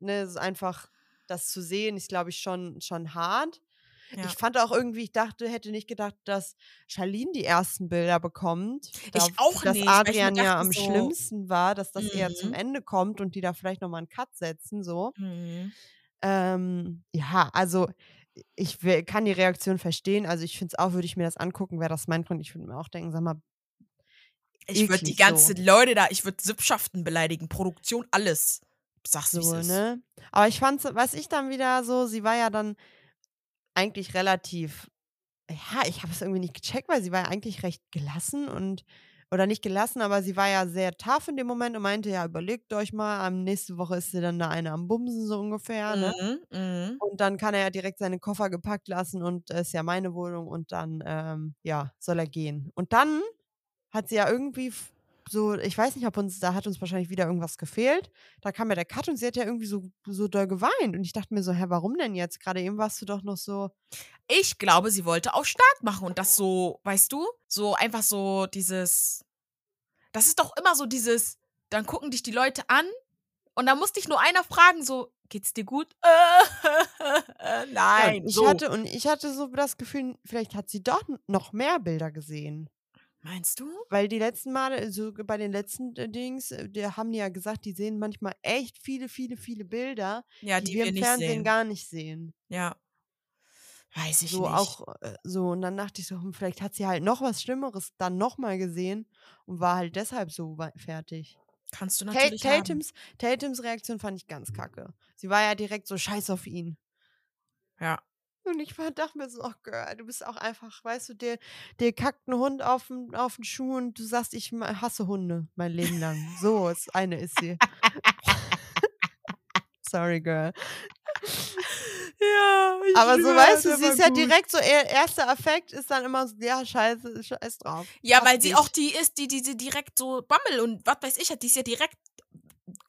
ne, es ist einfach das zu sehen, ist glaube ich schon, schon hart. Ja. Ich fand auch irgendwie, ich dachte, hätte nicht gedacht, dass Charlene die ersten Bilder bekommt. Da- auch dass nicht, ich mir Adrian ja am so- schlimmsten war, dass das eher zum Mhm. Ende kommt und die da vielleicht nochmal einen Cut setzen, so. Mhm. Ähm, ja, also ich kann die Reaktion verstehen. Also ich finde es auch, würde ich mir das angucken, wäre das mein Grund. Ich würde mir auch denken, sag mal, Ich würde die ganzen so. Leute da, ich würde Sippschaften beleidigen, Produktion, alles. Sag's, wie so, ne? Aber ich fand, was ich dann wieder so, sie war ja dann eigentlich relativ, ja, ich habe es irgendwie nicht gecheckt, weil sie war ja eigentlich recht gelassen und oder nicht gelassen, aber sie war ja sehr tough in dem Moment und meinte, ja, überlegt euch mal, am nächste Woche ist sie dann da eine am Bumsen so ungefähr, ne? Mhm, mhm. Und dann kann er ja direkt seine Koffer gepackt lassen und es ist ja meine Wohnung und dann, ähm, ja, soll er gehen. Und dann hat sie ja irgendwie so, ich weiß nicht, ob uns, da hat uns wahrscheinlich wieder irgendwas gefehlt. Da kam ja der Cut und sie hat ja irgendwie so, so doll geweint. Und ich dachte mir so, hä, warum denn jetzt? Gerade eben warst du doch noch so, Ich glaube, sie wollte auch stark machen und das so, weißt du, so einfach so dieses. Das ist doch immer so dieses, dann gucken dich die Leute an und dann muss dich nur einer fragen, so, geht's dir gut? [LAUGHS] Ja, Nein, und ich so. hatte und ich hatte so das Gefühl, vielleicht hat sie doch noch mehr Bilder gesehen. Meinst du? Weil die letzten Male, so bei den letzten äh, Dings, äh, die haben die ja gesagt, die sehen manchmal echt viele, viele, viele Bilder, Ja, die, die wir im Fernsehen sehen. gar nicht sehen. Ja. Weiß ich So nicht. auch äh, so. Und dann dachte ich so, hm, vielleicht hat sie halt noch was Schlimmeres dann nochmal gesehen und war halt deshalb so fertig. Kannst du natürlich haben. Tatums, Tatums Reaktion fand ich ganz kacke. Sie war ja direkt so scheiß auf ihn. Ja. Und ich war, dachte mir so, oh Girl, du bist auch einfach, weißt du, dir, dir kackt ein Hund auf den, auf den Schuh und du sagst, ich hasse Hunde mein Leben lang. So, ist, eine ist sie. [LAUGHS] Sorry, Girl. Ja, ich Aber so, weißt du, der sie ist ja gut. direkt so, ihr erster Affekt ist dann immer so, ja, scheiße, scheiß drauf. Ja, weil sie auch die ist, die diese direkt so Bammel und was weiß ich hat, die ist ja direkt.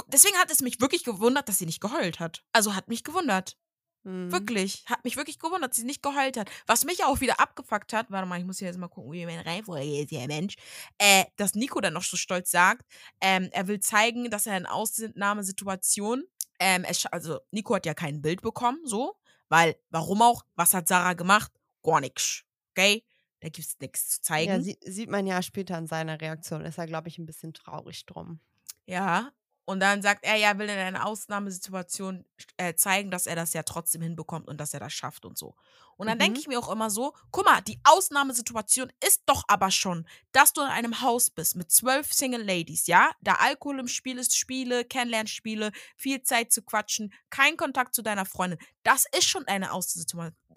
Deswegen hat es mich wirklich gewundert, dass sie nicht geheult hat. Also hat mich gewundert. Mhm. Wirklich. Hat mich wirklich gewundert, dass sie nicht geheult hat. Was mich auch wieder abgefuckt hat, warte mal, ich muss hier jetzt mal gucken, wie meine Reihenfolge ist, ja Mensch, äh, dass Nico dann noch so stolz sagt, ähm, er will zeigen, dass er in Ausnahmesituationen, ähm, es, also Nico hat ja kein Bild bekommen, so, weil, warum auch, was hat Sarah gemacht? Gar nichts, okay? Da gibt's nichts zu zeigen. Ja, sie, sieht man ja später in seiner Reaktion. Ist er, glaube ich, ein bisschen traurig drum. Ja. Und dann sagt er, ja, will in einer Ausnahmesituation äh, zeigen, dass er das ja trotzdem hinbekommt und dass er das schafft und so. Und dann denke Mhm. ich mir auch immer so, guck mal, die Ausnahmesituation ist doch aber schon, dass du in einem Haus bist mit zwölf Single Ladies, ja? Da Alkohol im Spiel ist, Spiele, Kennenlernspiele, viel Zeit zu quatschen, kein Kontakt zu deiner Freundin. Das ist schon eine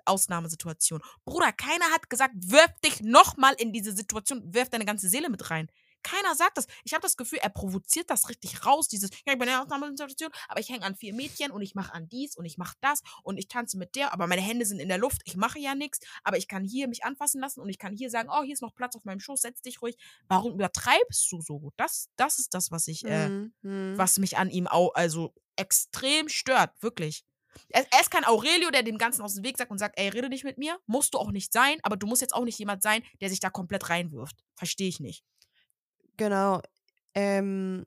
Ausnahmesituation. Bruder, keiner hat gesagt, wirf dich nochmal in diese Situation, wirf deine ganze Seele mit rein. Keiner sagt das. Ich habe das Gefühl, er provoziert das richtig raus, dieses, ja, ich bin in einer Ausnahmesituation, aber ich hänge an vier Mädchen und ich mache an dies und ich mache das und ich tanze mit der, aber meine Hände sind in der Luft, ich mache ja nichts, aber ich kann hier mich anfassen lassen und ich kann hier sagen, oh, hier ist noch Platz auf meinem Schoß, setz dich ruhig. Warum übertreibst du so? Das, das ist das, was ich, äh, Mhm, mhm. was mich an ihm auch, also extrem stört, wirklich. Er, er ist kein Aurelio, der dem Ganzen aus dem Weg sagt und sagt, ey, rede nicht mit mir, musst du auch nicht sein, aber du musst jetzt auch nicht jemand sein, der sich da komplett reinwirft. Verstehe ich nicht. Genau. Ähm,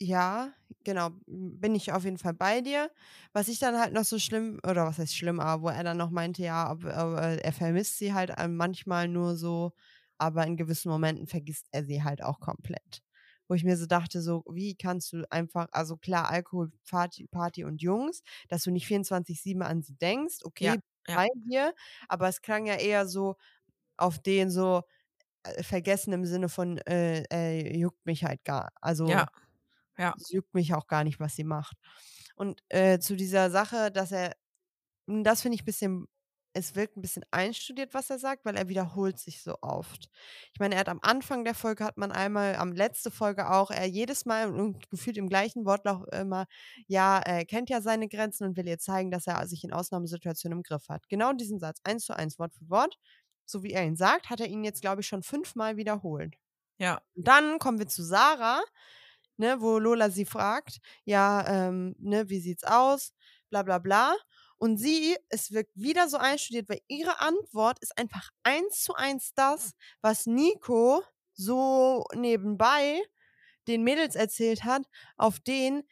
ja, genau. Bin ich auf jeden Fall bei dir. Was ich dann halt noch so schlimm, oder was heißt schlimm, aber wo er dann noch meinte, ja, ob, ob, äh, er vermisst sie halt äh, manchmal nur so, aber in gewissen Momenten vergisst er sie halt auch komplett. Wo ich mir so dachte, so, wie kannst du einfach, also klar, Alkohol, Party, Party und Jungs, dass du nicht 24-7 an sie denkst, okay, Ja, ja. bei dir, aber es klang ja eher so auf den so, vergessen im Sinne von, äh, äh, juckt mich halt gar, also Ja, ja. es juckt mich auch gar nicht, was sie macht. Und äh, zu dieser Sache, dass er, m, das finde ich ein bisschen, es wirkt ein bisschen einstudiert, was er sagt, weil er wiederholt sich so oft. Ich meine, er hat am Anfang der Folge, hat man einmal, am letzte Folge auch, er jedes Mal und gefühlt im gleichen Wortlaut immer, ja, er kennt ja seine Grenzen und will ihr zeigen, dass er sich in Ausnahmesituationen im Griff hat. Genau diesen Satz, eins zu eins, Wort für Wort, so wie er ihn sagt, hat er ihn jetzt, glaube ich, schon fünfmal wiederholt. Ja, Und dann kommen wir zu Sarah, ne, wo Lola sie fragt, ja, ähm, ne, wie sieht's aus, bla bla bla. Und sie, es wirkt wieder so einstudiert, weil ihre Antwort ist einfach eins zu eins das, was Nico so nebenbei den Mädels erzählt hat, auf den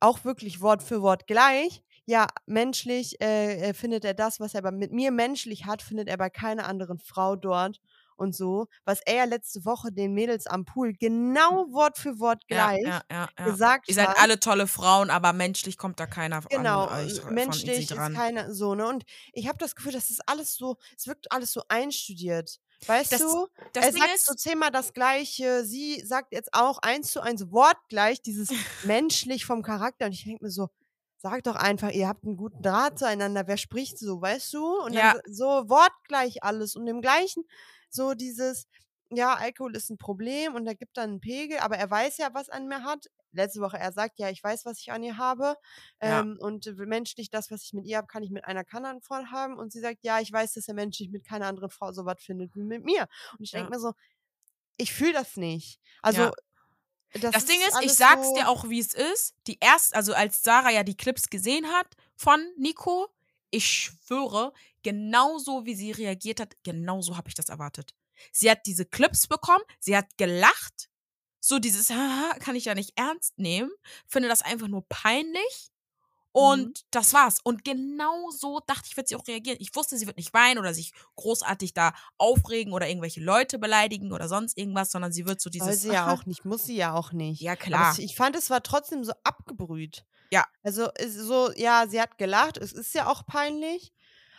auch wirklich Wort für Wort gleich. Ja, menschlich äh, äh, findet er das, was er bei, mit mir menschlich hat, findet er bei keiner anderen Frau dort und so, was er ja letzte Woche den Mädels am Pool genau Wort für Wort gleich ja, ja, ja. gesagt Ihr seid hat. alle tolle Frauen, aber menschlich kommt da keiner Genau, an euch äh, von menschlich sie ist keiner so, ne? Und ich habe das Gefühl, das ist alles so, es wirkt alles so einstudiert. Weißt Das- du? Das er Ding sagt ist, so zehnmal das Gleiche. Sie sagt jetzt auch eins zu eins wortgleich, dieses [LAUGHS] menschlich vom Charakter. Und ich denke mir so, sag doch einfach, ihr habt einen guten Draht zueinander. Wer spricht so, weißt du? Und Ja. dann so wortgleich alles und im gleichen, so dieses, ja, Alkohol ist ein Problem und er gibt dann einen Pegel, aber er weiß ja, was an mir hat. Letzte Woche, er sagt, ja, ich weiß, was ich an ihr habe. Ja. Ähm, und menschlich, das, was ich mit ihr habe, kann ich mit einer anderen Frau haben. Und sie sagt, ja, ich weiß, dass er menschlich mit keiner anderen Frau so was findet wie mit mir. Und ich Ja. denke mir so, ich fühle das nicht. Also, Ja. Das, Das Ding ist, ich sag's so, dir auch, wie es ist. Die erst, also als Sarah ja die Clips gesehen hat von Nico, ich schwöre, genauso wie sie reagiert hat, genauso habe ich das erwartet. Sie hat diese Clips bekommen, sie hat gelacht, so dieses, haha, [LAUGHS] kann ich ja nicht ernst nehmen, finde das einfach nur peinlich. Und Mhm. das war's. Und genau so dachte ich, wird sie auch reagieren. Ich wusste, sie wird nicht weinen oder sich großartig da aufregen oder irgendwelche Leute beleidigen oder sonst irgendwas, sondern sie wird so Soll dieses. sie ja auch [LAUGHS] nicht, muss sie ja auch nicht. Ja, Aber klar. es, ich fand, es war trotzdem so abgebrüht. Ja. Also so, ja, sie hat gelacht, es ist ja auch peinlich.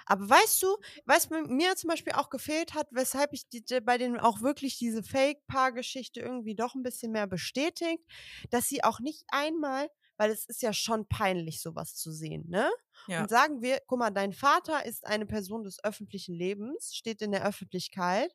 Aber weißt du, was mir- zum Beispiel auch gefehlt hat, weshalb ich die- bei denen auch wirklich diese Fake-Paar-Geschichte irgendwie doch ein bisschen mehr bestätigt, dass sie auch nicht einmal, weil es ist ja schon peinlich, sowas zu sehen, ne? Ja. Und sagen wir, guck mal, dein Vater ist eine Person des öffentlichen Lebens, steht in der Öffentlichkeit,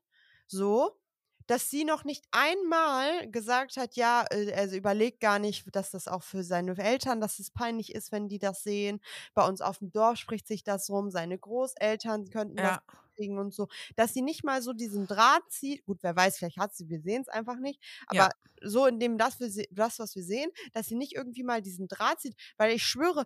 so, dass sie noch nicht einmal gesagt hat, ja, äh, also überlegt gar nicht, dass das auch für seine Eltern, dass es peinlich ist, wenn die das sehen. Bei uns auf dem Dorf spricht sich das rum, seine Großeltern könnten das Ja. Kriegen und so, dass sie nicht mal so diesen Draht zieht. Gut, wer weiß, vielleicht hat sie, wir sehen es einfach nicht, aber Ja. so in dem das, das, was wir sehen, dass sie nicht irgendwie mal diesen Draht zieht, weil ich schwöre,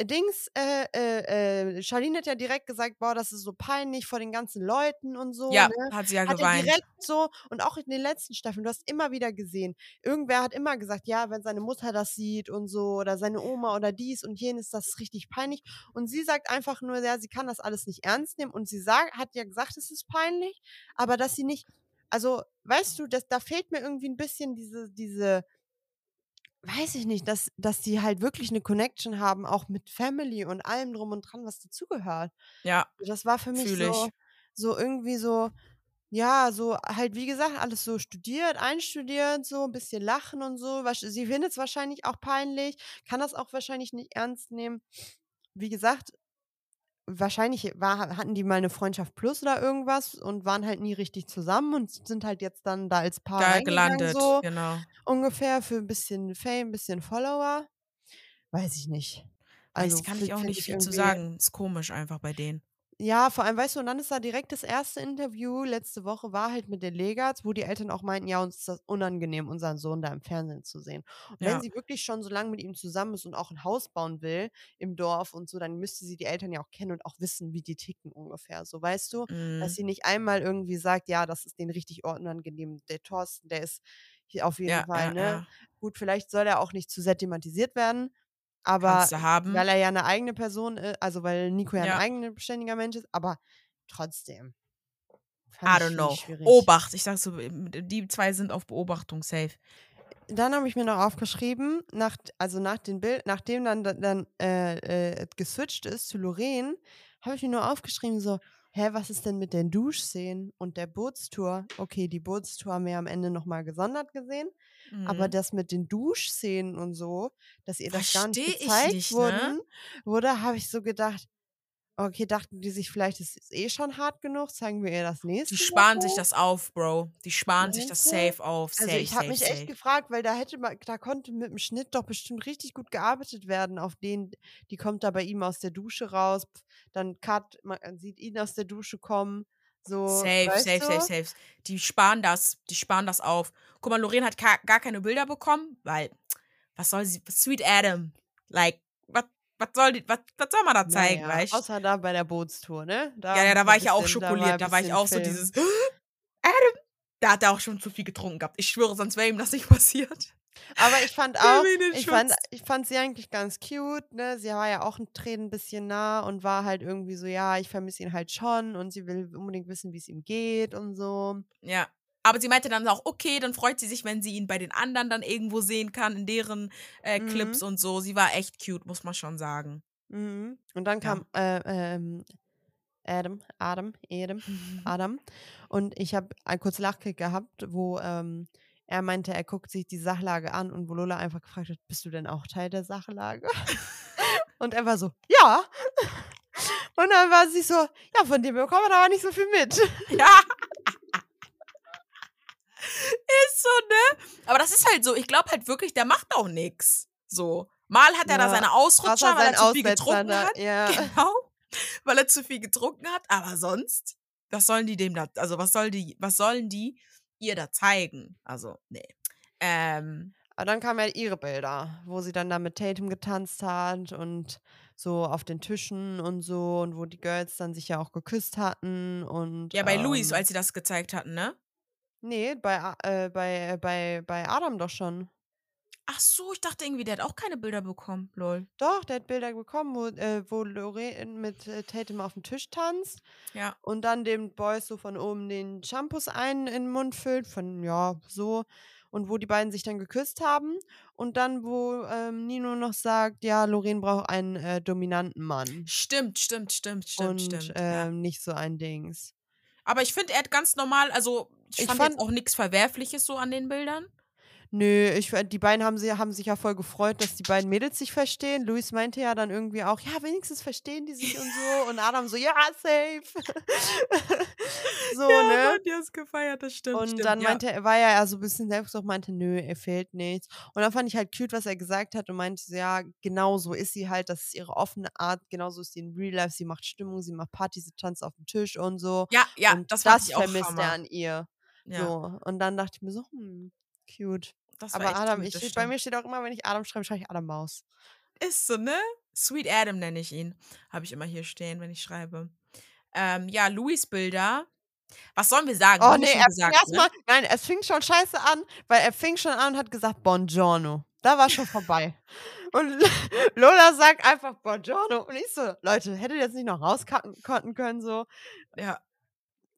Dings, äh, äh, äh, Charlene hat ja direkt gesagt, boah, das ist so peinlich vor den ganzen Leuten und so, Ja, ne? hat sie ja Hat geweint. direkt so, und auch in den letzten Staffeln, du hast immer wieder gesehen, irgendwer hat immer gesagt, ja, wenn seine Mutter das sieht und so, oder seine Oma oder dies und jenes, das ist richtig peinlich. Und sie sagt einfach nur, ja, sie kann das alles nicht ernst nehmen. Und sie sagt, hat ja gesagt, es ist peinlich, aber dass sie nicht, also, weißt du, das, da fehlt mir irgendwie ein bisschen diese, diese, weiß ich nicht, dass, dass die halt wirklich eine Connection haben, auch mit Family und allem drum und dran, was dazugehört. Ja, Das war für mich so, so irgendwie so, ja, so halt, wie gesagt, alles so studiert, einstudiert, so ein bisschen lachen und so. Sie findet es wahrscheinlich auch peinlich, kann das auch wahrscheinlich nicht ernst nehmen. Wie gesagt, wahrscheinlich war, hatten die mal eine Freundschaft plus oder irgendwas und waren halt nie richtig zusammen und sind halt jetzt dann da als Paar Da gelandet, so genau. ungefähr für ein bisschen Fame, ein bisschen Follower. Weiß ich nicht. Weiß, Also kann fi- ich auch nicht ich viel zu sagen. Ist komisch einfach bei denen. Ja, vor allem, weißt du, und dann ist da direkt das erste Interview letzte Woche war halt mit den Legats, wo die Eltern auch meinten, ja, uns ist das unangenehm, unseren Sohn da im Fernsehen zu sehen. Und wenn Ja. sie wirklich schon so lange mit ihm zusammen ist und auch ein Haus bauen will im Dorf und so, dann müsste sie die Eltern ja auch kennen und auch wissen, wie die ticken ungefähr. So, weißt du? Dass Mhm. sie nicht einmal irgendwie sagt, ja, das ist denen richtig unangenehm. Der Thorsten, der ist hier auf jeden Ja, Fall, ja, ne? Gut, vielleicht soll er auch nicht zu sehr thematisiert werden, aber weil er ja eine eigene Person ist, also weil Nico ja, Ja. ein eigenständiger Mensch ist, aber trotzdem. I Fand ich, don't know. schwierig. Obacht. Ich sag so, die zwei sind auf Beobachtung safe. Dann habe ich mir noch aufgeschrieben, nach, also nach dem Bild, nachdem dann, dann äh, äh, geswitcht ist zu Lorraine, habe ich mir nur aufgeschrieben, so, hä, was ist denn mit den Duschszenen und der Bootstour? Okay, die Bootstour haben wir am Ende nochmal gesondert gesehen, aber Mhm. das mit den Duschszenen und so, dass ihr das gar nicht gezeigt nicht, ne? wurden, wurde, habe ich so gedacht, okay, dachten die sich vielleicht, es ist eh schon hart genug, zeigen wir ihr das nächste Die sparen sich Woche? das auf, Bro. Die sparen sich das safe auf. Safe, Also ich habe mich safe. echt gefragt, weil da hätte man, da konnte mit dem Schnitt doch bestimmt richtig gut gearbeitet werden, auf den, die kommt da bei ihm aus der Dusche raus, dann Cut, man sieht ihn aus der Dusche kommen, so, Safe, safe, du? safe, safe. Die sparen das, die sparen das auf. Guck mal, Lorraine hat gar keine Bilder bekommen, weil, was soll sie, Sweet Adam, like, was, was soll die, was, was soll man da zeigen, Naja, weißt außer da bei der Bootstour, ne? Da Ja, ja, da war ich ja auch schokoliert, da war ich bisschen auch so Film. dieses, [GASPS] Adam, da hat er auch schon zu viel getrunken gehabt. Ich schwöre, sonst wäre ihm das nicht [LAUGHS] passiert. Aber ich fand auch, ich fand, ich fand sie eigentlich ganz cute, ne? Sie war ja auch ein Tränen ein bisschen nah und war halt irgendwie so, ja, ich vermisse ihn halt schon und sie will unbedingt wissen, wie es ihm geht und so. Ja. Aber sie meinte dann auch, okay, dann freut sie sich, wenn sie ihn bei den anderen dann irgendwo sehen kann, in deren äh, Mhm. Clips und so. Sie war echt cute, muss man schon sagen. Mhm. Und dann Ja. kam äh, ähm, Adam, Adam, Adam, [LAUGHS] Adam. Und ich habe einen kurzen Lachkick gehabt, wo ähm, er meinte, er guckt sich die Sachlage an und wo Lola einfach gefragt hat, bist du denn auch Teil der Sachlage? [LAUGHS] und er war so, ja. Und dann war sie so, ja, von dem bekommt man aber nicht so viel mit. ja. Aber das ist halt so, ich glaube halt wirklich, der macht auch nix. So. Mal hat er da Ja, seine Außer Ausrutscher, weil er zu viel getrunken da, hat. ja. [LAUGHS] Genau. Weil er zu viel getrunken hat. Aber sonst, was sollen die dem da, also was soll die, was sollen die ihr da zeigen? Also, nee. Ähm, Aber dann kamen ja ihre Bilder, wo sie dann da mit Tatum getanzt hat und so auf den Tischen und so und wo die Girls dann sich ja auch geküsst hatten und ja, bei Luis, ähm, als sie das gezeigt hatten, ne? Nee, bei, äh, bei, bei, bei Adam doch schon. Ach so, ich dachte irgendwie, der hat auch keine Bilder bekommen. Lol. Doch, der hat Bilder bekommen, wo, äh, wo Lorraine mit äh, Tatum auf dem Tisch tanzt Ja. und dann den Boys so von oben den Shampoos ein in den Mund füllt, von ja, so. Und wo die beiden sich dann geküsst haben. Und dann, wo ähm, Nino noch sagt, ja, Lorraine braucht einen äh, dominanten Mann. Stimmt, stimmt, stimmt, stimmt, und stimmt. ähm, ja. nicht so ein Dings. Aber ich finde, er hat ganz normal, also ich, Ich fand, fand- jetzt auch nichts Verwerfliches so an den Bildern. Nö, ich, die beiden haben, sie, haben sich ja voll gefreut, dass die beiden Mädels sich verstehen. Luis meinte ja dann irgendwie auch, ja, wenigstens verstehen die sich und so. [LAUGHS] Und Adam so, ja, safe. [LAUGHS] so, ne? die hast gefeiert, das stimmt. Und stimmt, dann ja. meinte er, war ja so ein bisschen selbst auch meinte, nö, er fehlt nichts. Und dann fand ich halt cute, was er gesagt hat und meinte, so, ja, genau so ist sie halt, das ist ihre offene Art, genauso ist sie in Real Life, sie macht Stimmung, sie macht Party, sie tanzt auf dem Tisch und so. Ja, ja, und das, das, vermisst er an ihr. Ja, So. Und dann dachte ich mir so, hm, cute. Das Aber Adam, ich, bei mir steht auch immer, wenn ich Adam schreibe, schreibe ich Adam Maus. Ist so, ne? Sweet Adam nenne ich ihn. Habe ich immer hier stehen, wenn ich schreibe. Ähm, ja, Louis Bilder. Was sollen wir sagen? Oh nee, er gesagt, fing erst ne? mal, nein, es fing schon scheiße an, weil er fing schon an und hat gesagt Buongiorno. Da war schon vorbei. [LAUGHS] Und [LAUGHS] Lola sagt einfach Buongiorno. Und ich so, Leute, hättet ihr jetzt nicht noch rauscutten können, so Ja.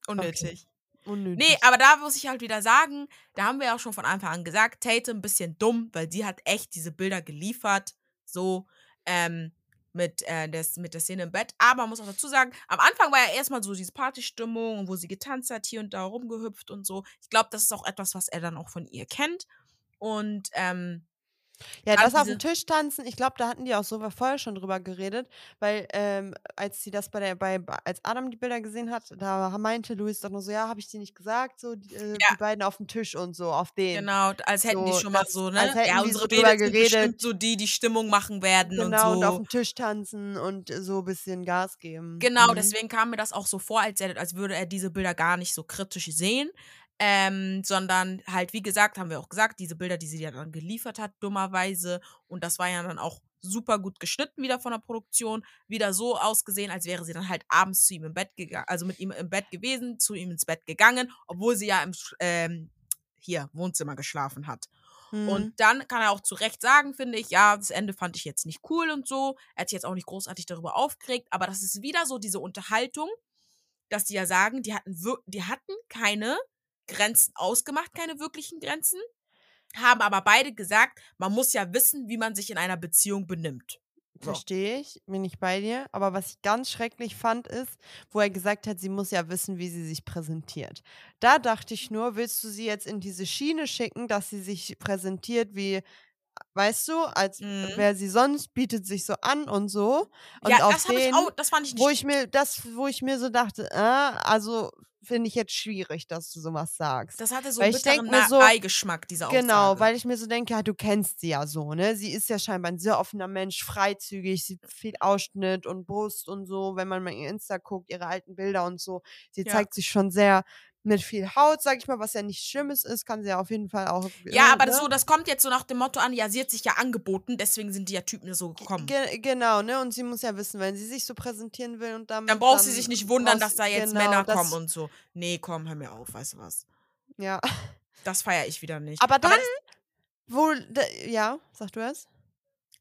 Unnötig. Unnötig. Nee, aber da muss ich halt wieder sagen, da haben wir ja auch schon von Anfang an gesagt, Tate ein bisschen dumm, weil die hat echt diese Bilder geliefert, so ähm, mit, äh, des, mit der Szene im Bett. Aber man muss auch dazu sagen, am Anfang war ja erstmal so diese Partystimmung, wo sie getanzt hat, hier und da rumgehüpft und so. Ich glaube, das ist auch etwas, was er dann auch von ihr kennt. Und ähm, Ja, das auf dem Tisch tanzen, ich glaube, da hatten die auch so vorher schon drüber geredet, weil ähm, als sie das bei der, bei, als Adam die Bilder gesehen hat, da meinte Luis doch nur so, ja, habe ich dir nicht gesagt, so die, äh, Ja. die beiden auf dem Tisch und so, auf den. genau, als hätten die So, schon mal das- so, ne? als hätten ja, die unsere so drüber geredet. so die, die Stimmung machen werden Genau, und und, so. auf dem Tisch tanzen und so ein bisschen Gas geben. Genau, Mhm. deswegen kam mir das auch so vor, als, er, als würde er diese Bilder gar nicht so kritisch sehen. Ähm, sondern halt, wie gesagt, haben wir auch gesagt, diese Bilder, die sie ja dann geliefert hat, dummerweise. Und das war ja dann auch super gut geschnitten wieder von der Produktion. Wieder so ausgesehen, als wäre sie dann halt abends zu ihm im Bett gegangen, also mit ihm im Bett gewesen, zu ihm ins Bett gegangen, obwohl sie ja im ähm, hier Wohnzimmer geschlafen hat. Mhm. Und dann kann er auch zu Recht sagen, finde ich, ja, das Ende fand ich jetzt nicht cool und so. Er hat sich jetzt auch nicht großartig darüber aufgeregt, aber das ist wieder so diese Unterhaltung, dass die ja sagen, die hatten, die hatten keine Grenzen ausgemacht, keine wirklichen Grenzen, haben aber beide gesagt, man muss ja wissen, wie man sich in einer Beziehung benimmt. So. Verstehe ich, bin ich bei dir. Aber was ich ganz schrecklich fand, ist, wo er gesagt hat, sie muss ja wissen, wie sie sich präsentiert. Da dachte ich nur, willst du sie jetzt in diese Schiene schicken, dass sie sich präsentiert wie, weißt du, als Mhm. wäre sie sonst, bietet sich so an und so. Und ja, auf das habe ich den, auch, das fand ich nicht wo ich mir, das, wo ich mir so dachte, äh, also finde ich jetzt schwierig, dass du sowas sagst. Das hatte so einen bitteren so- Beigeschmack, diese Aussage. Genau, weil ich mir so denke, ja, du kennst sie ja so, ne? Sie ist ja scheinbar ein sehr offener Mensch, freizügig, sie viel Ausschnitt und Brust und so, wenn man mal ihr Insta guckt, ihre alten Bilder und so. Sie Ja. zeigt sich schon sehr mit viel Haut, sag ich mal, was ja nichts Schlimmes ist, kann sie ja auf jeden Fall auch. Ja, äh, aber ne? das, so, das kommt jetzt so nach dem Motto an, ja, sie hat sich ja angeboten, deswegen sind die ja Typen so gekommen. Ge genau, ne? Und sie muss ja wissen, wenn sie sich so präsentieren will und dann. Dann braucht sie sich nicht wundern, dass da jetzt genau, Männer kommen und so. Nee, komm, hör mir auf, weißt du was. Ja. Das feiere ich wieder nicht. Aber dann, das, wo. Ja, sag du es?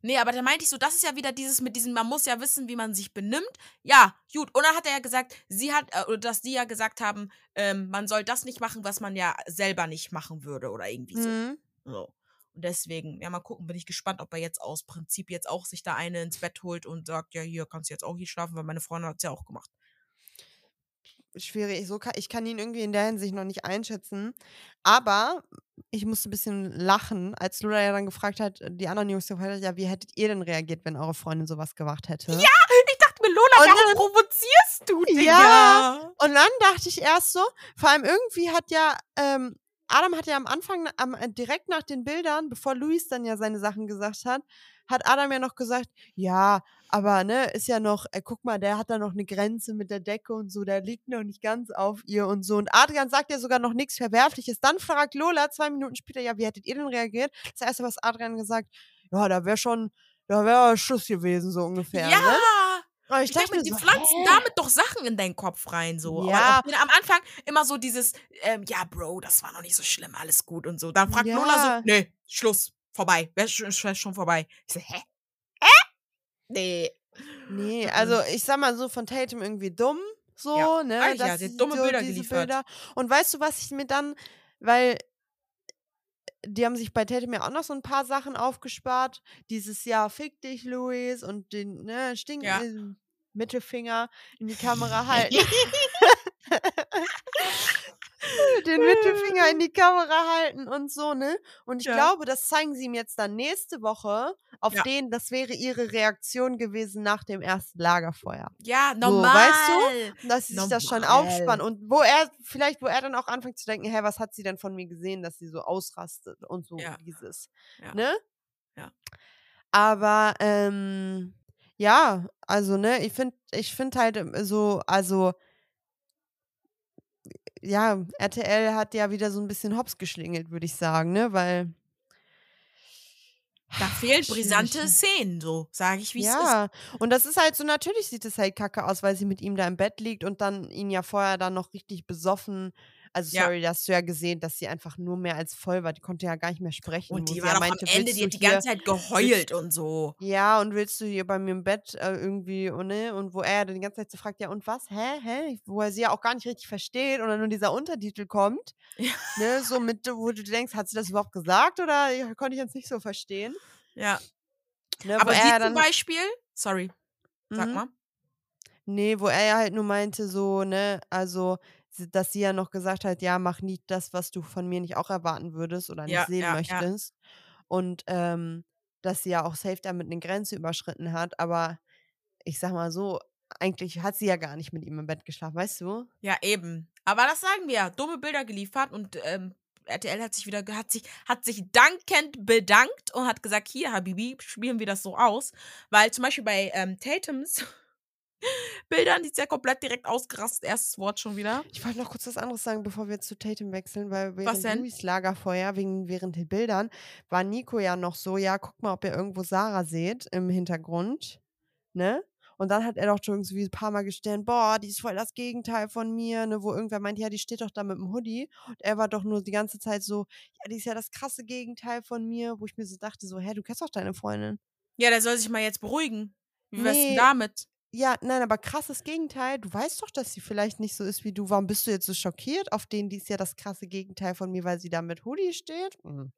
Nee, aber da meinte ich so, das ist ja wieder dieses mit diesem, man muss ja wissen, wie man sich benimmt. Ja, gut. Und dann hat er ja gesagt, sie hat, äh, oder dass die ja gesagt haben, ähm, man soll das nicht machen, was man ja selber nicht machen würde oder irgendwie so. Mhm. so. Und deswegen, ja, mal gucken, bin ich gespannt, ob er jetzt aus Prinzip jetzt auch sich da eine ins Bett holt und sagt, ja, hier kannst du jetzt auch hier schlafen, weil meine Freundin hat es ja auch gemacht. Schwierig. So kann, ich kann ihn irgendwie in der Hinsicht noch nicht einschätzen. Aber ich musste ein bisschen lachen, als Lola ja dann gefragt hat, die anderen Jungs gefragt hat, ja, wie hättet ihr denn reagiert, wenn eure Freundin sowas gemacht hätte? Ja! Ich dachte mir, Lola, warum provozierst du, Digga? Ja. Und dann dachte ich erst so, vor allem irgendwie hat ja ähm, Adam hat ja am Anfang, am, äh, direkt nach den Bildern, bevor Luis dann ja seine Sachen gesagt hat, hat Adam ja noch gesagt, ja, aber ne, ist ja noch, äh, guck mal, der hat da noch eine Grenze mit der Decke und so, der liegt noch nicht ganz auf ihr und so. Und Adrian sagt ja sogar noch nichts Verwerfliches. Dann fragt Lola zwei Minuten später, ja, wie hättet ihr denn reagiert? Das erste, was Adrian gesagt, ja, da wäre schon, da wäre Schluss gewesen, so ungefähr. Ja! Ne? Aber Ich dachte die so, pflanzen hä? damit doch Sachen in deinen Kopf rein, so. Ja. Aber am Anfang immer so dieses, ähm, ja, Bro, das war noch nicht so schlimm, alles gut und so. Dann fragt Ja. Lola so, nee, Schluss, vorbei, wäre schon, wär schon vorbei. Ich so? Hä? Nee. Nee, also ich sag mal so von Tatum irgendwie dumm, so, Ja, ne? eigentlich ja, sie dumme so Bilder diese geliefert. Bilder- Und weißt du, was ich mir dann, weil die haben sich bei Tatum ja auch noch so ein paar Sachen aufgespart. Dieses Jahr fick dich, Luis, und den ne, Stink Ja. äh, Mittelfinger in die Kamera [LAUGHS] halten. [LAUGHS] [LAUGHS] den Mittelfinger in [LAUGHS] die Kamera halten und so, ne? Und ich Ja. glaube, das zeigen sie ihm jetzt dann nächste Woche, auf Ja. den, das wäre ihre Reaktion gewesen nach dem ersten Lagerfeuer. Ja, So, normal. weißt dass sie sich das schon Normal. aufspannen und wo er, vielleicht, wo er dann auch anfängt zu denken, hä, was hat sie denn von mir gesehen, dass sie so ausrastet und so Ja. dieses, ne? Ja. Aber, ähm, ja, also, ne, ich finde, ich finde halt ähm, so, also, ja, RTL hat ja wieder so ein bisschen hops geschlingelt, würde ich sagen, ne, weil Da fehlen Schwierig, brisante ne? Szenen, so, sage ich, wie es ist. Ja, und das ist halt so, natürlich sieht es halt kacke aus, weil sie mit ihm da im Bett liegt und dann ihn ja vorher dann noch richtig besoffen. Also, Ja. sorry, da hast du ja gesehen, dass sie einfach nur mehr als voll war. Die konnte ja gar nicht mehr sprechen. Und die war ja meinte, am Ende, die hat die ganze Zeit geheult und so. Ja, und willst du hier bei mir im Bett äh, irgendwie, und, ne? Und wo er dann die ganze Zeit so fragt, ja, und was? Hä? Hä? Wo er sie ja auch gar nicht richtig versteht und dann nur dieser Untertitel kommt. Ja. [LAUGHS] Ne? So mit, wo du denkst, hat sie das überhaupt gesagt oder ja, konnte ich jetzt nicht so verstehen? Ja. Ne? Aber sie er ja zum. Beispiel, sorry, sag Mhm. mal. Nee, wo er ja halt nur meinte, so, ne, also, dass sie ja noch gesagt hat, ja, mach nicht das, was du von mir nicht auch erwarten würdest oder nicht Ja, sehen ja, ja. möchtest. Und ähm, dass sie ja auch safe damit eine Grenze überschritten hat, aber ich sag mal so, eigentlich hat sie ja gar nicht mit ihm im Bett geschlafen, weißt du? Ja, eben. Aber das sagen wir ja. Dumme Bilder geliefert und ähm, RTL hat sich wieder, hat sich, hat sich dankend bedankt und hat gesagt, hier, Habibi, spielen wir das so aus. Weil zum Beispiel bei ähm, Tatums Bildern, die ist ja komplett direkt ausgerastet, erstes Wort schon wieder. Ich wollte noch kurz was anderes sagen, bevor wir zu Tatum wechseln, weil während? Louis Lagerfeuer, wegen, während den Bildern, war Nico ja noch so, ja, guck mal, ob ihr irgendwo Sarah seht im Hintergrund, ne? Und dann hat er doch schon irgendwie ein paar Mal gestellt, boah, die ist voll das Gegenteil von mir, ne? Wo irgendwer meint, ja, die steht doch da mit dem Hoodie. Und er war doch nur die ganze Zeit so, ja, die ist ja das krasse Gegenteil von mir, wo ich mir so dachte, so, hä, du kennst doch deine Freundin. Ja, der soll sich mal jetzt beruhigen. Wie wär's denn Nee. damit? Ja, nein, aber krasses Gegenteil. Du weißt doch, dass sie vielleicht nicht so ist wie du. Warum bist du jetzt so schockiert? Auf den, die ist ja das krasse Gegenteil von mir, weil sie da mit Hoodie steht. Hm,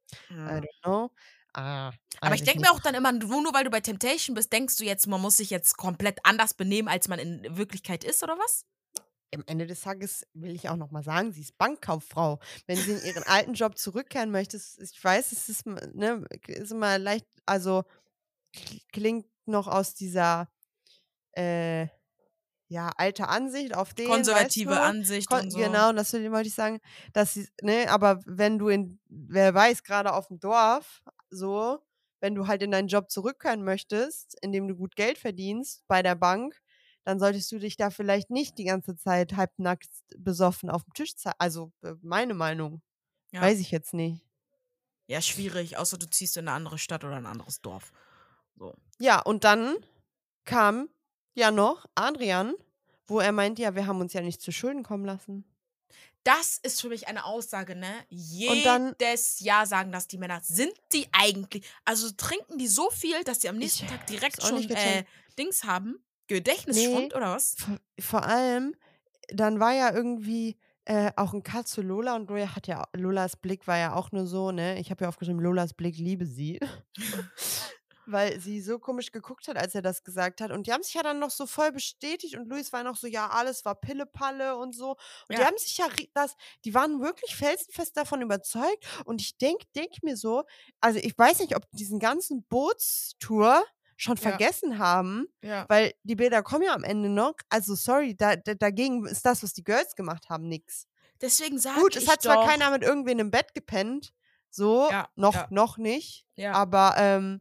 I don't know. Ah, Aber ich denke mir auch dann immer, nur, nur weil du bei Temptation bist, denkst du jetzt, man muss sich jetzt komplett anders benehmen, als man in Wirklichkeit ist, oder was? Am Ende des Tages will ich auch noch mal sagen, sie ist Bankkauffrau. Wenn sie in ihren alten Job zurückkehren möchte, ich weiß, es ist, ne, ist immer leicht, also kl- klingt noch aus dieser äh, ja, alte Ansicht auf den. Konservative weißt du? Ansicht Kon und so. Genau, das wollte ich sagen, dass sie, ne, aber wenn du in, wer weiß, gerade auf dem Dorf, so, wenn du halt in deinen Job zurückkehren möchtest, indem du gut Geld verdienst bei der Bank, dann solltest du dich da vielleicht nicht die ganze Zeit halbnackt besoffen auf dem Tisch zeigen. Also, äh, meine Meinung. Ja. Weiß ich jetzt nicht. Ja, schwierig, außer du ziehst in eine andere Stadt oder ein anderes Dorf. So. Ja, und dann kam ja noch Adrian, wo er meint, ja, wir haben uns ja nicht zu Schulden kommen lassen. Das ist für mich eine Aussage, ne? Und dann- Jedes Jahr sagen das die Männer. Sind die eigentlich, also trinken die so viel, dass die am nächsten Ich Tag direkt schon nicht äh. Dings haben? Gedächtnisschwund oder was? Vor, vor allem, dann war ja irgendwie äh, auch ein Cut zu Lola und Lola hat ja, Lolas Blick war ja auch nur so, ne? Ich habe ja aufgeschrieben, Lolas Blick liebe sie. [LAUGHS] Weil sie so komisch geguckt hat, als er das gesagt hat. Und die haben sich ja dann noch so voll bestätigt und Luis war noch so, ja, alles war Pillepalle und so. Und die Ja. haben sich ja, das, die waren wirklich felsenfest davon überzeugt. Und ich denke denk mir so, also ich weiß nicht, ob die diesen ganzen Bootstour schon Ja. vergessen haben, Ja. weil die Bilder kommen ja am Ende noch. Also sorry, da, da, dagegen ist das, was die Girls gemacht haben, nix. Deswegen sage Gut, ich es hat zwar doch, keiner mit irgendwen im Bett gepennt, so, noch, noch nicht, aber ähm,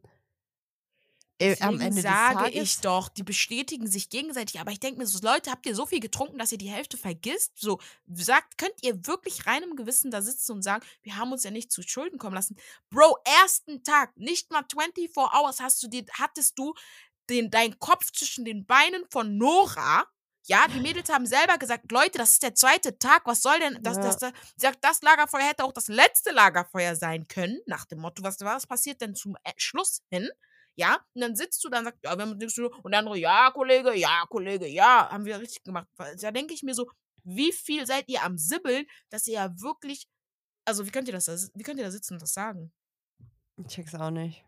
äh, am Deswegen Ende des sage ich doch, die bestätigen sich gegenseitig. Aber ich denke mir so, Leute, habt ihr so viel getrunken, dass ihr die Hälfte vergisst? So, sagt, könnt ihr wirklich reinem Gewissen da sitzen und sagen, wir haben uns ja nicht zu Schulden kommen lassen? Bro, ersten Tag, nicht mal 24 Hours hast du dir, hattest du den, deinen Kopf zwischen den Beinen von Nora. Ja, die Mädels haben selber gesagt, Leute, das ist der zweite Tag, was soll denn das, Ja. das, das, sagt, das Lagerfeuer hätte auch das letzte Lagerfeuer sein können, nach dem Motto, was, was passiert denn zum äh, Schluss hin? Ja, und dann sitzt du, dann sagt, ja, wir haben nichts zu tun. Und der andere, ja, Kollege, ja, Kollege, ja, haben wir richtig gemacht. Da denke ich mir so, wie viel seid ihr am Sibbeln, dass ihr ja wirklich, also wie könnt ihr das, da- wie könnt ihr da sitzen und das sagen? ich check's auch nicht.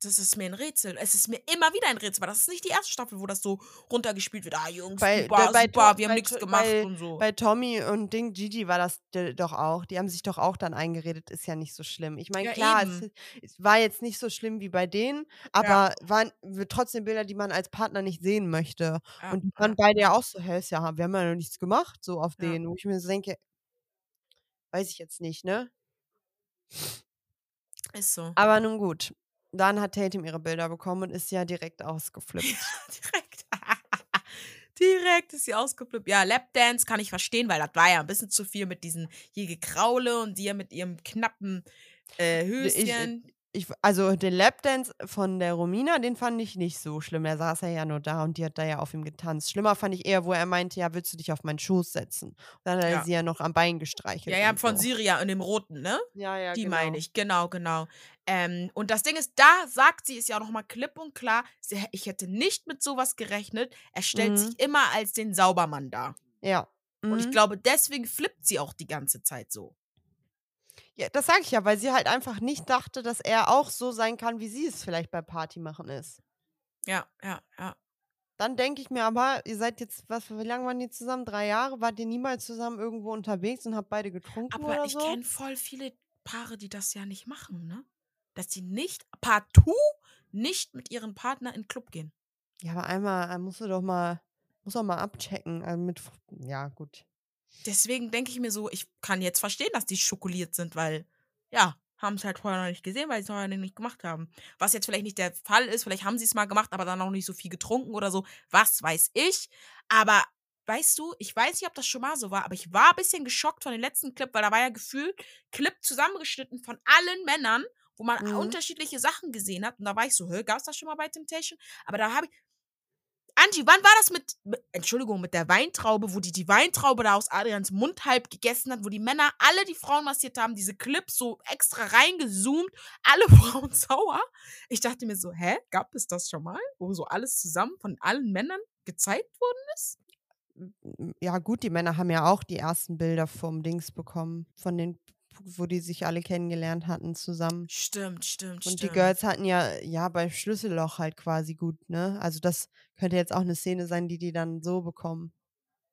Das ist mir ein Rätsel. Es ist mir immer wieder ein Rätsel, weil das ist nicht die erste Staffel, wo das so runtergespielt wird. Ah, Jungs, Bei- super, da- bei super, To- wir haben nichts gemacht bei- und so. Bei Tommy und Ding Gigi war das doch auch. Die haben sich doch auch dann eingeredet, ist ja nicht so schlimm. Ich meine, Ja, klar, es, es war jetzt nicht so schlimm wie bei denen, aber waren w- trotzdem Bilder, die man als Partner nicht sehen möchte. Ja, und die ja. waren beide ja auch so, hä, ist ja, wir haben ja noch nichts gemacht, so auf Ja. denen. Wo ich mir so denke, weiß ich jetzt nicht, ne? Ist so. Aber nun gut. Dann hat Tatum ihre Bilder bekommen und ist ja direkt [LAUGHS] ausgeflippt. Direkt. [LAUGHS] Direkt ist sie ausgeflippt. Ja, Lapdance kann ich verstehen, weil das war ja ein bisschen zu viel mit diesen hier Gekraule und dir mit ihrem knappen äh, Höschen. Ich, also den Lapdance von der Romina, den fand ich nicht so schlimm. Der saß ja, ja nur da und die hat da ja auf ihm getanzt. Schlimmer fand ich eher, wo er meinte, ja, willst du dich auf meinen Schoß setzen? Und dann hat er Ja. sie ja noch am Bein gestreichelt. ja, ja, und von so. Syria in dem roten, ne? Ja, ja, Die genau. meine ich, genau, genau. Ähm, und das Ding ist, da sagt sie es ja auch nochmal klipp und klar, sie, ich hätte nicht mit sowas gerechnet. Er stellt Mhm. sich immer als den Saubermann dar. Ja. Und ich Mhm. glaube, deswegen flippt sie auch die ganze Zeit so. Ja, das sage ich ja, weil sie halt einfach nicht dachte, dass er auch so sein kann, wie sie es vielleicht bei Party machen ist. Ja, ja, ja. Dann denke ich mir aber, ihr seid jetzt, was, wie lange waren die zusammen? Drei Jahre? Wart ihr niemals zusammen irgendwo unterwegs und habt beide getrunken Aber oder ich so? kenne voll viele Paare, die das ja nicht machen, ne? Dass sie nicht, partout nicht mit ihrem Partner in den Club gehen. Ja, aber einmal äh, musst du doch mal, muss doch mal abchecken. Also mit, ja, gut. Deswegen denke ich mir so, ich kann jetzt verstehen, dass die schokoliert sind, weil, ja, haben es halt vorher noch nicht gesehen, weil sie es vorher nicht gemacht haben. Was jetzt vielleicht nicht der Fall ist, vielleicht haben sie es mal gemacht, aber dann auch nicht so viel getrunken oder so, was weiß ich. Aber weißt du, ich weiß nicht, ob das schon mal so war, aber ich war ein bisschen geschockt von dem letzten Clip, weil da war ja gefühlt Clip zusammengeschnitten von allen Männern, wo man Mhm. unterschiedliche Sachen gesehen hat. Und da war ich so, hä, gab es das schon mal bei Temptation? Aber da habe ich. Angie, wann war das mit, Entschuldigung, mit der Weintraube, wo die die Weintraube da aus Adrians Mund halb gegessen hat, wo die Männer alle die Frauen massiert haben, diese Clips so extra reingezoomt, alle [LAUGHS] Frauen sauer. Ich dachte mir so, hä, gab es das schon mal, wo so alles zusammen von allen Männern gezeigt wurde? M- Ja, gut, die Männer haben ja auch die ersten Bilder vom Dings bekommen, von den, wo die sich alle kennengelernt hatten zusammen. Stimmt, stimmt, Und stimmt. die Girls hatten ja, ja, bei Schlüsselloch halt quasi gut, ne? Also das könnte jetzt auch eine Szene sein, die die dann so bekommen.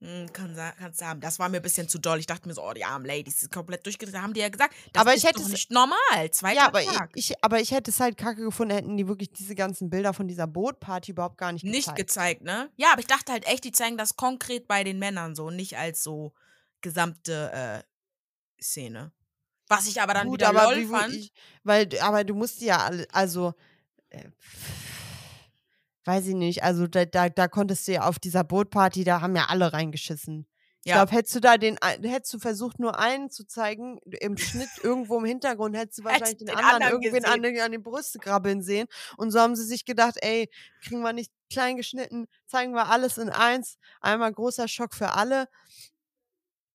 Hm, kann kannst du haben. Das war mir ein bisschen zu doll. Ich dachte mir so, oh, die armen Ladies sind komplett durchgedreht. Da haben die ja gesagt, das Aber ich ist hätte doch es- nicht normal. Zweiter Ja, aber ich, Tag. ich, aber ich hätte es halt kacke gefunden, hätten die wirklich diese ganzen Bilder von dieser Bootparty überhaupt gar nicht nicht gezeigt. gezeigt, ne? Ja, aber ich dachte halt echt, die zeigen das konkret bei den Männern so, nicht als so gesamte äh, Szene. Was ich aber dann Gut, wieder aber lol fand. ich, weil, aber du musst ja alle, also, äh, weiß ich nicht, also da, da, da konntest du ja auf dieser Bootparty, da haben ja alle reingeschissen. Ich Ja. glaube, hättest du da den, hättest du versucht, nur einen zu zeigen, im Schnitt irgendwo im Hintergrund, hättest du wahrscheinlich den, den anderen, anderen irgendwen an, den- an den Brüste krabbeln sehen. Und so haben sie sich gedacht, ey, kriegen wir nicht klein geschnitten, zeigen wir alles in eins. Einmal großer Schock für alle.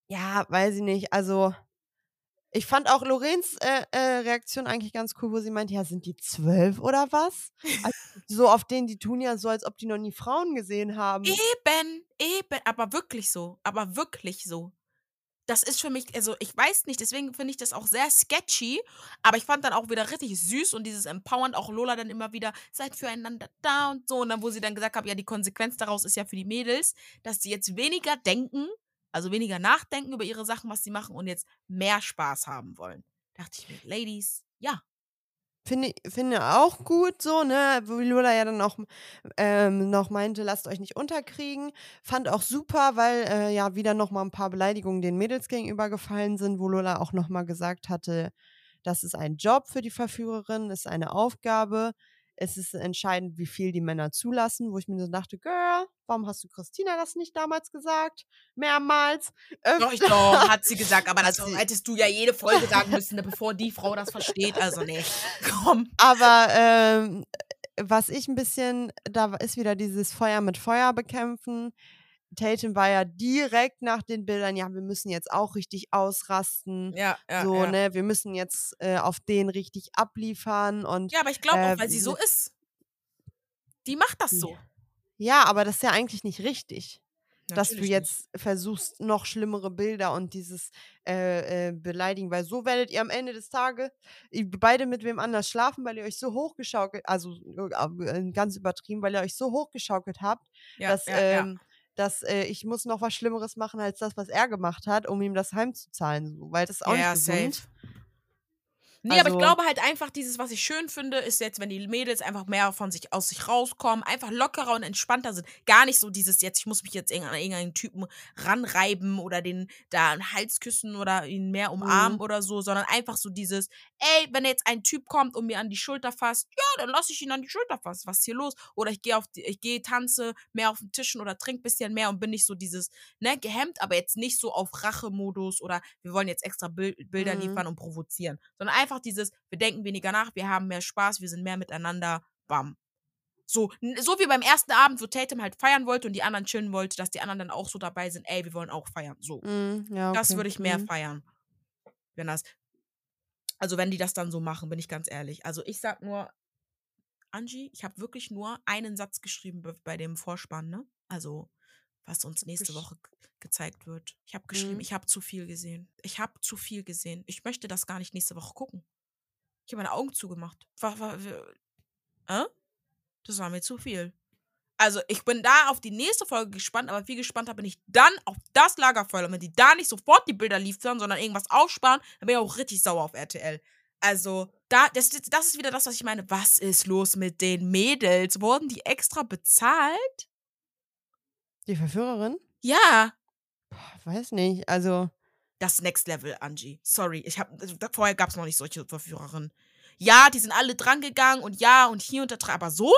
Ja, weiß ich nicht. Also, ich fand auch Lorenz äh, äh, Reaktion eigentlich ganz cool, wo sie meinte, ja, sind die zwölf oder was? Also, [LAUGHS] so auf denen, die tun ja so, als ob die noch nie Frauen gesehen haben. Eben, eben, aber wirklich so, aber wirklich so. Das ist für mich, also ich weiß nicht, deswegen finde ich das auch sehr sketchy, aber ich fand dann auch wieder richtig süß und dieses Empowernd, auch Lola dann immer wieder, seid füreinander da und so. Und dann, wo sie dann gesagt hat, ja, die Konsequenz daraus ist ja für die Mädels, dass sie jetzt weniger denken, also weniger nachdenken über ihre Sachen, was sie machen und jetzt mehr Spaß haben wollen. Da dachte ich mir, Ladies, ja, finde finde auch gut so, ne, wo Lola ja dann auch, ähm, noch meinte: „Lasst euch nicht unterkriegen.“ Fand auch super, weil, äh, ja wieder noch mal 'n paar Beleidigungen den Mädels gegenüber gefallen sind, wo Lola auch noch mal gesagt hatte: „Das ist ein Job für die Verführerin, ist eine Aufgabe. Es ist entscheidend, wie viel die Männer zulassen“, wo ich mir so dachte: „Girl, warum hast du Christina das nicht damals gesagt? Mehrmals, Doch, ich öfter.“ doch, hat sie [LAUGHS] gesagt, aber das hättest du ja jede Folge sagen [LAUGHS] müssen, ne, bevor die Frau das versteht. Also, ne, [LAUGHS] komm. Aber, ähm, was ich 'n bisschen da ist wieder dieses Feuer mit Feuer bekämpfen. Tatum war ja direkt nach den Bildern: „Ja, wir müssen jetzt auch richtig ausrasten, Ja, ja, so, ja. ne? Wir müssen jetzt, äh, auf den richtig abliefern und, Ja, aber ich glaube äh, auch, weil sie so ist. Die macht das so. Ja, aber das ist ja eigentlich nicht richtig, dass du Natürlich nicht. jetzt versuchst, noch schlimmere Bilder und dieses, äh, äh, Beleidigen weil so werdet ihr am Ende des Tage i beide mit wem anders schlafen, weil ihr euch so hochgeschaukelt also, äh, ganz übertrieben, weil ihr euch so hochgeschaukelt habt, Ja, dass, ja, ja. ähm dass, äh, ich muss noch was Schlimmeres machen als das, was er gemacht hat, um ihm das heimzuzahlen so, weil das ist auch Ja, nicht gesund. safe. Ne, aber ich Also glaube halt einfach, dieses, was ich schön finde, ist jetzt, wenn die Mädels einfach mehr von sich aus sich rauskommen, einfach lockerer und entspannter sind. Gar nicht so dieses jetzt, ich muss mich jetzt an irgendeinen Typen ranreiben oder den da an 'n Hals küssen oder ihn mehr umarmen Mhm. oder so, sondern einfach so dieses: „Ey, wenn jetzt ein Typ kommt und mir an die Schulter fasst, ja, dann lasse ich ihn an die Schulter fassen. Was ist hier los?“ Oder ich gehe auf die ich gehe, tanze mehr auf den Tischen oder trinke bisschen mehr und bin nicht so dieses, ne, gehemmt, aber jetzt nicht so auf Rachemodus oder wir wollen jetzt extra Bil Bilder Mhm. liefern und provozieren, sondern einfach dieses: Wir denken weniger nach, wir haben mehr Spaß, wir sind mehr miteinander, bam. So so wie beim ersten Abend, wo Tatum halt feiern wollte und die anderen chillen wollte, dass die anderen dann auch so dabei sind: „Ey, wir wollen auch feiern“, so. Mhm, ja, Das okay. würde ich mehr Mhm. feiern, wenn das also, wenn die das dann so machen, bin ich ganz ehrlich. Also, ich sage nur Angie, ich habe wirklich nur einen Satz geschrieben bei dem Vorspann, ne? Also, was uns nächste Woche gezeigt wird. Ich habe geschrieben: Mhm. „Ich habe zu viel gesehen. Ich habe zu viel gesehen. Ich möchte das gar nicht nächste Woche gucken.“ Ich habe meine Augen zugemacht. Wa wa w äh? Das war mir zu viel. Also, ich bin da auf die nächste Folge gespannt, aber viel gespannter bin ich dann auf das Lagerfeuer. Und wenn die da nicht sofort die Bilder liefern, sondern irgendwas aufsparen, dann bin ich auch richtig sauer auf RTL. Also, da das das ist wieder das, was ich meine. Was ist los mit den Mädels? Wurden die extra bezahlt? Die Verführerin? Ja. Boah, weiß nicht, also Das Next Level, Angie. Sorry, ich habe also, vorher gab's noch nicht solche Verführerinnen. Ja, die sind alle drangegangen und ja und hier und da dra aber so?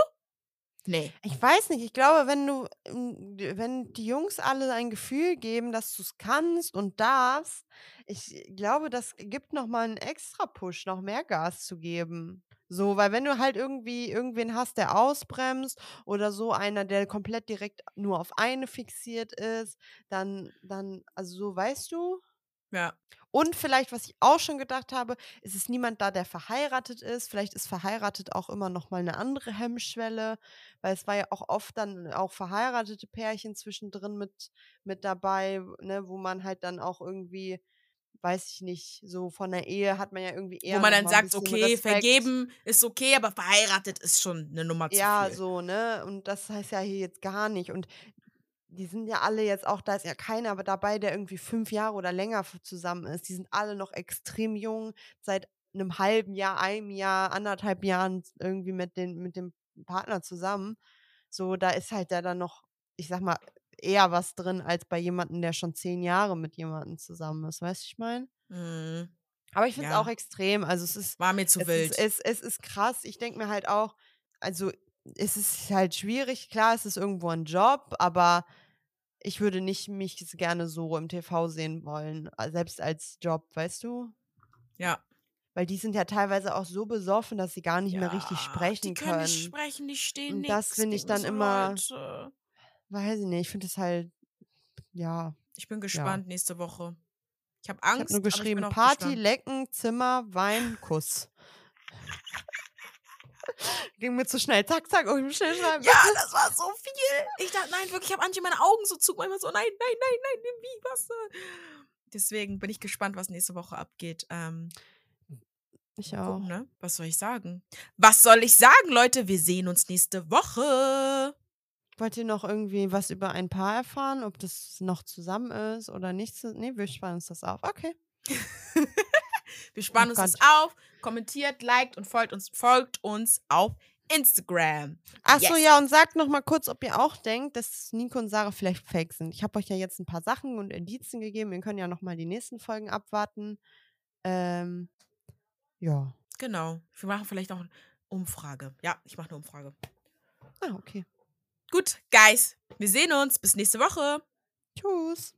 Ne. Ich weiß nicht, ich glaube, wenn du hm, d wenn die Jungs alle ein Gefühl geben, dass du's kannst und darfst, ich glaube, das gibt noch mal 'n Extrapush, noch mehr Gas zu geben. So, weil wenn du halt irgendwie irgendwen hast, der ausbremst oder so einer, der komplett direkt nur auf eine fixiert ist, dann dann also, so, weißt du? Ja. Und vielleicht, was ich auch schon gedacht habe, es ist niemand da, der verheiratet ist. Vielleicht ist verheiratet auch immer noch mal 'ne andere Hemmschwelle, weil es war ja auch oft dann auch verheiratete Pärchen zwischendrin mit mit dabei, ne, wo man halt dann auch irgendwie, weiß ich nicht, so von der Ehe hat man ja irgendwie Wo eher man noch dann sagt: „Okay, Respekt. vergeben ist okay, aber verheiratet ist schon 'ne Nummer zu Ja, viel.“ so, ne? Und das heißt ja hier jetzt gar nicht. Und die sind ja alle jetzt auch da ist ja keiner aber dabei, der irgendwie 5 Jahre oder länger zusammen ist. Die sind alle noch extrem jung, seit 'nem halben Jahr, einem Jahr, 1 1/2 Jahren irgendwie mit den mit dem Partner zusammen. So, da ist halt ja dann noch, ich sage mal, eher was drin als bei jemandem, der schon 10 Jahre mit jemandem zusammen ist. Weißt du, ich meine? Mhm. Aber ich finde es auch Ja. extrem. Also, es ist War mir zu es ist wild. es es ist krass. Ich denke mir halt auch also, es ist halt schwierig. Klar, es ist irgendwo 'n Job, aber ich würde nicht mich gerne so im TV sehen wollen, selbst als Job, weißt du? Ja. Weil die sind ja teilweise auch so besoffen, dass sie gar nicht mehr richtig Ja, die sprechen können nicht können. sprechen, die stehen Und das finde ich dann so: immer „Leute.“ Weiß ich nicht, ich finde das halt ja, Ich bin ja. gespannt nächste Woche. Ich habe Ich habe nur Angst, geschrieben: auch „Party, gespannt. Lecken, Zimmer, Wein, Kuss.“ [LAUGHS] Ging mir zu schnell. Zack, zack, oh, ich muss schnell schreiben. Ja, [LAUGHS] das war so viel. Ich dachte nein, wirklich, ich habe Angie meine Augen so zugemacht, immer so: „Nein, nein, nein, nein, wie, was, äh?“ [LAUGHS] Deswegen bin ich gespannt, was nächste Woche abgeht. Ähm Ich mal gucken, auch. ne? Was soll ich sagen? Was soll ich sagen, Leute? Wir sehen uns nächste Woche. Wollt ihr noch irgendwie was über ein Paar erfahren, ob das noch zusammen ist oder nicht zu ne, wir sparen uns das auf. Okay. [LAUGHS] Wir sparen Oh uns das auf. Kommentiert, liked und folgt uns, folgt uns auf Instagram. Ach so, Yes. ja, und sagt noch mal kurz, ob ihr auch denkt, dass Nico und Sarah vielleicht fake sind. Ich habe euch ja jetzt ein paar Sachen und Indizien gegeben. Ihr könnt ja noch mal die nächsten Folgen abwarten. Ähm, ja. Genau. Wir machen vielleicht auch eine Umfrage. Ja, ich mache eine Umfrage. Ah, okay. Gut, Guys, wir sehen uns. Bis nächste Woche. Tschüss.